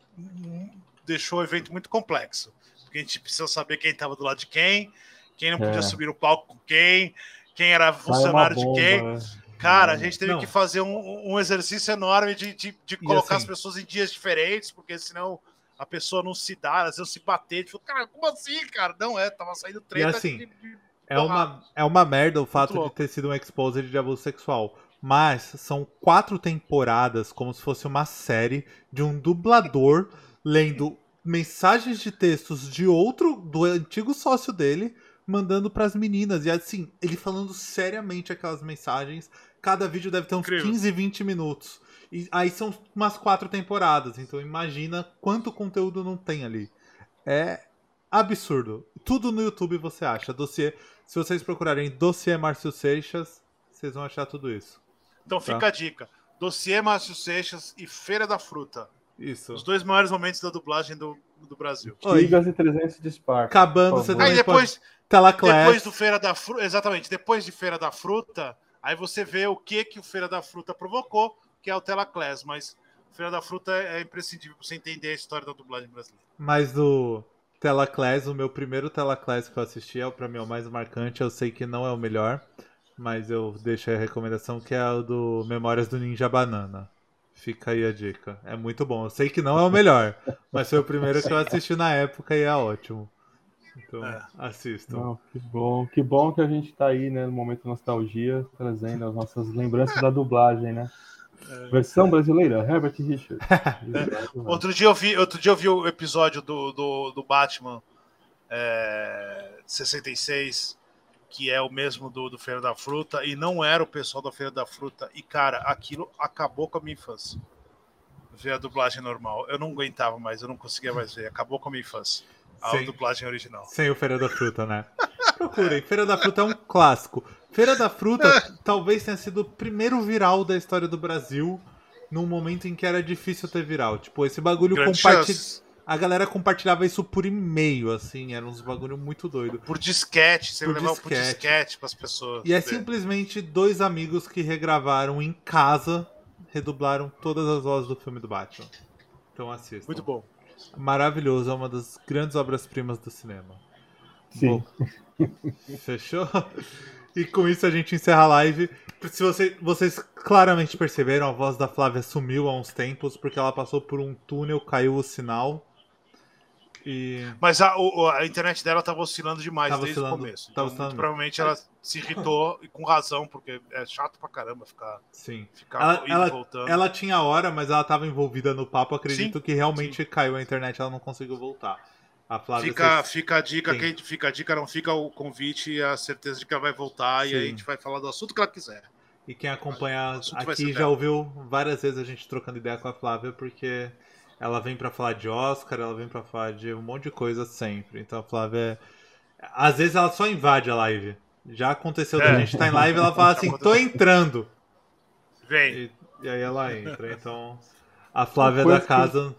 deixou o evento muito complexo. Porque a gente precisa saber quem estava do lado de quem, quem não podia é. subir o palco com quem, quem era funcionário bomba, de quem. Né? Cara, a gente teve não. que fazer um, um, exercício enorme de, de, de colocar assim, as pessoas em dias diferentes, porque senão a pessoa não se dá, às vezes se bater. Tipo, cara, como assim, cara? Não é, tava saindo treta. E assim, de, de... é, uma, é uma merda o fato de ter sido um exposed de abuso sexual. Mas são quatro temporadas, como se fosse uma série, de um dublador lendo mensagens de textos de outro, do antigo sócio dele, mandando pras meninas. E assim, ele falando seriamente aquelas mensagens. Cada vídeo deve ter uns Incrível. 15, 20 minutos. E aí são umas quatro temporadas. Então imagina quanto conteúdo não tem ali. É absurdo. Tudo no YouTube você acha. Dossiê. Se vocês procurarem Dossiê Márcio Seixas, vocês vão achar tudo isso. Então fica Tá. a dica. Dossiê Márcio Seixas e Feira da Fruta. Isso. Os dois maiores momentos da dublagem do, do Brasil. Oi. Gigas e 300 de Spark. Acabando, Por você favor. Aí também depois, pode... Telaclass. depois do Feira da Fruta, exatamente, depois de Feira da Fruta, aí você vê o que que o Feira da Fruta provocou, que é o Telaclass, mas Feira da Fruta é imprescindível para você entender a história da dublagem brasileira. Mas do Telaclass, o meu primeiro Telaclass que eu assisti é o pra mim é o mais marcante. Eu sei que não é o melhor, mas eu deixo aí a recomendação que é o do Memórias do Ninja Banana. Fica aí a dica. É muito bom. Eu sei que não é o melhor, mas foi o primeiro que eu assisti na época e é ótimo. Então, É. assistam. Não, que bom, que bom que a gente tá aí, né, no momento nostalgia, trazendo as nossas lembranças da dublagem, né? Versão brasileira, Herbert Richard. Outro dia eu vi, outro dia eu vi o episódio do, do, do Batman é, 66, que é o mesmo do, do Feira da Fruta, e não era o pessoal da Feira da Fruta. E, cara, aquilo acabou com a minha infância. Ver a dublagem normal. Eu não aguentava mais, eu não conseguia mais ver. Acabou com a minha infância. A Sim. dublagem original. Sem o Feira da Fruta, né? Procurem. Feira da Fruta é um clássico. Feira da Fruta talvez tenha sido o primeiro viral da história do Brasil num momento em que era difícil ter viral. Tipo, esse bagulho compartilha. A galera compartilhava isso por e-mail, assim, era uns bagulho muito doido. Por disquete, você Por levava por disquete. disquete pras pessoas. E é simplesmente dois amigos que regravaram em casa, redublaram todas as vozes do filme do Batman. Então assistam. Muito bom. Maravilhoso, é uma das grandes obras-primas do cinema. Sim. Bom, fechou? E com isso a gente encerra a live. Se você, vocês claramente perceberam, a voz da Flávia sumiu há uns tempos porque ela passou por um túnel, caiu o sinal. E Mas a, o- a internet dela tava oscilando demais Tava desde oscilando, o começo. tava Então, provavelmente ela se irritou e com razão, porque é chato pra caramba ficar, sim. ficar Ela, indo e ela, voltando. ela tinha hora, mas ela estava envolvida no papo. Acredito Sim, que realmente caiu a internet, ela não conseguiu voltar. A Flávia Fica, vocês- fica a dica, Sim. quem fica a dica, não fica o convite e a certeza de que ela vai voltar e aí a Sim. gente vai falar do assunto que ela quiser. E quem acompanha aqui já dela. ouviu várias vezes a gente trocando ideia com a Flávia, porque ela vem pra falar de Oscar, ela vem pra falar de um monte de coisa sempre. Então a Flávia. é- Às vezes ela só invade a live. Já aconteceu da É. gente estar em live e ela fala assim: tô entrando. Vem. E, e aí ela entra. Então a Flávia da que- casa.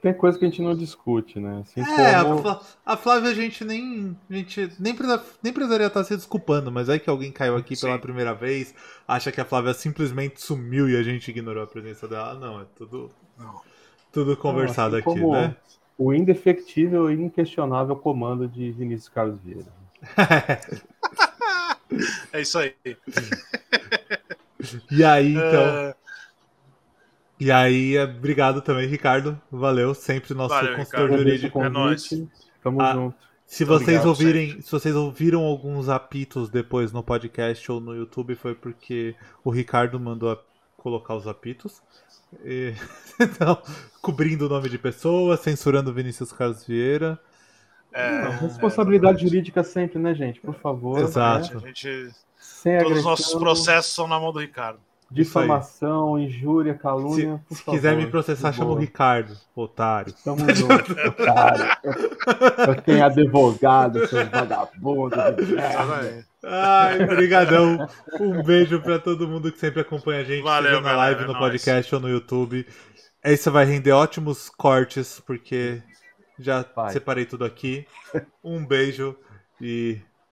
Tem coisa que a gente não discute, né? Assim É, a, como... A Flávia a gente nem. A gente nem, precisa- nem precisaria estar se desculpando, mas aí que alguém caiu aqui pela Sim. primeira vez, acha que a Flávia simplesmente sumiu e a gente ignorou a presença dela. Não, é tudo. Não. Tudo conversado assim aqui, como né? O indefectível e inquestionável comando de Vinícius Carlos Vieira. É isso aí. E aí, então. É, E aí, obrigado também, Ricardo. Valeu, sempre nosso Valeu, consultor Ricardo. Jurídico. é nóis. Tamo Ah, junto. Se vocês Obrigado, ouvirem, se vocês ouviram alguns apitos depois no podcast ou no YouTube, foi porque o Ricardo mandou a- colocar os apitos. E- então, cobrindo o nome de pessoas, censurando o Vinícius Carlos Vieira. é, Responsabilidade jurídica sempre, né, gente? Por favor. Exato. né? a gente, Sem todos os nossos processos são na mão do Ricardo. Difamação, injúria, calúnia. Se, por se quiser favor, me processar, chama o. Ricardo, otário. Tamo junto, cara. Eu tenho advogado, seus vagabundos. Ai, brigadão. Um beijo pra todo mundo que sempre acompanha a gente, Valeu, seja na galera, live, é no nóis. podcast ou no YouTube. Esse vai render ótimos cortes, porque já Vai. separei tudo aqui. Um beijo e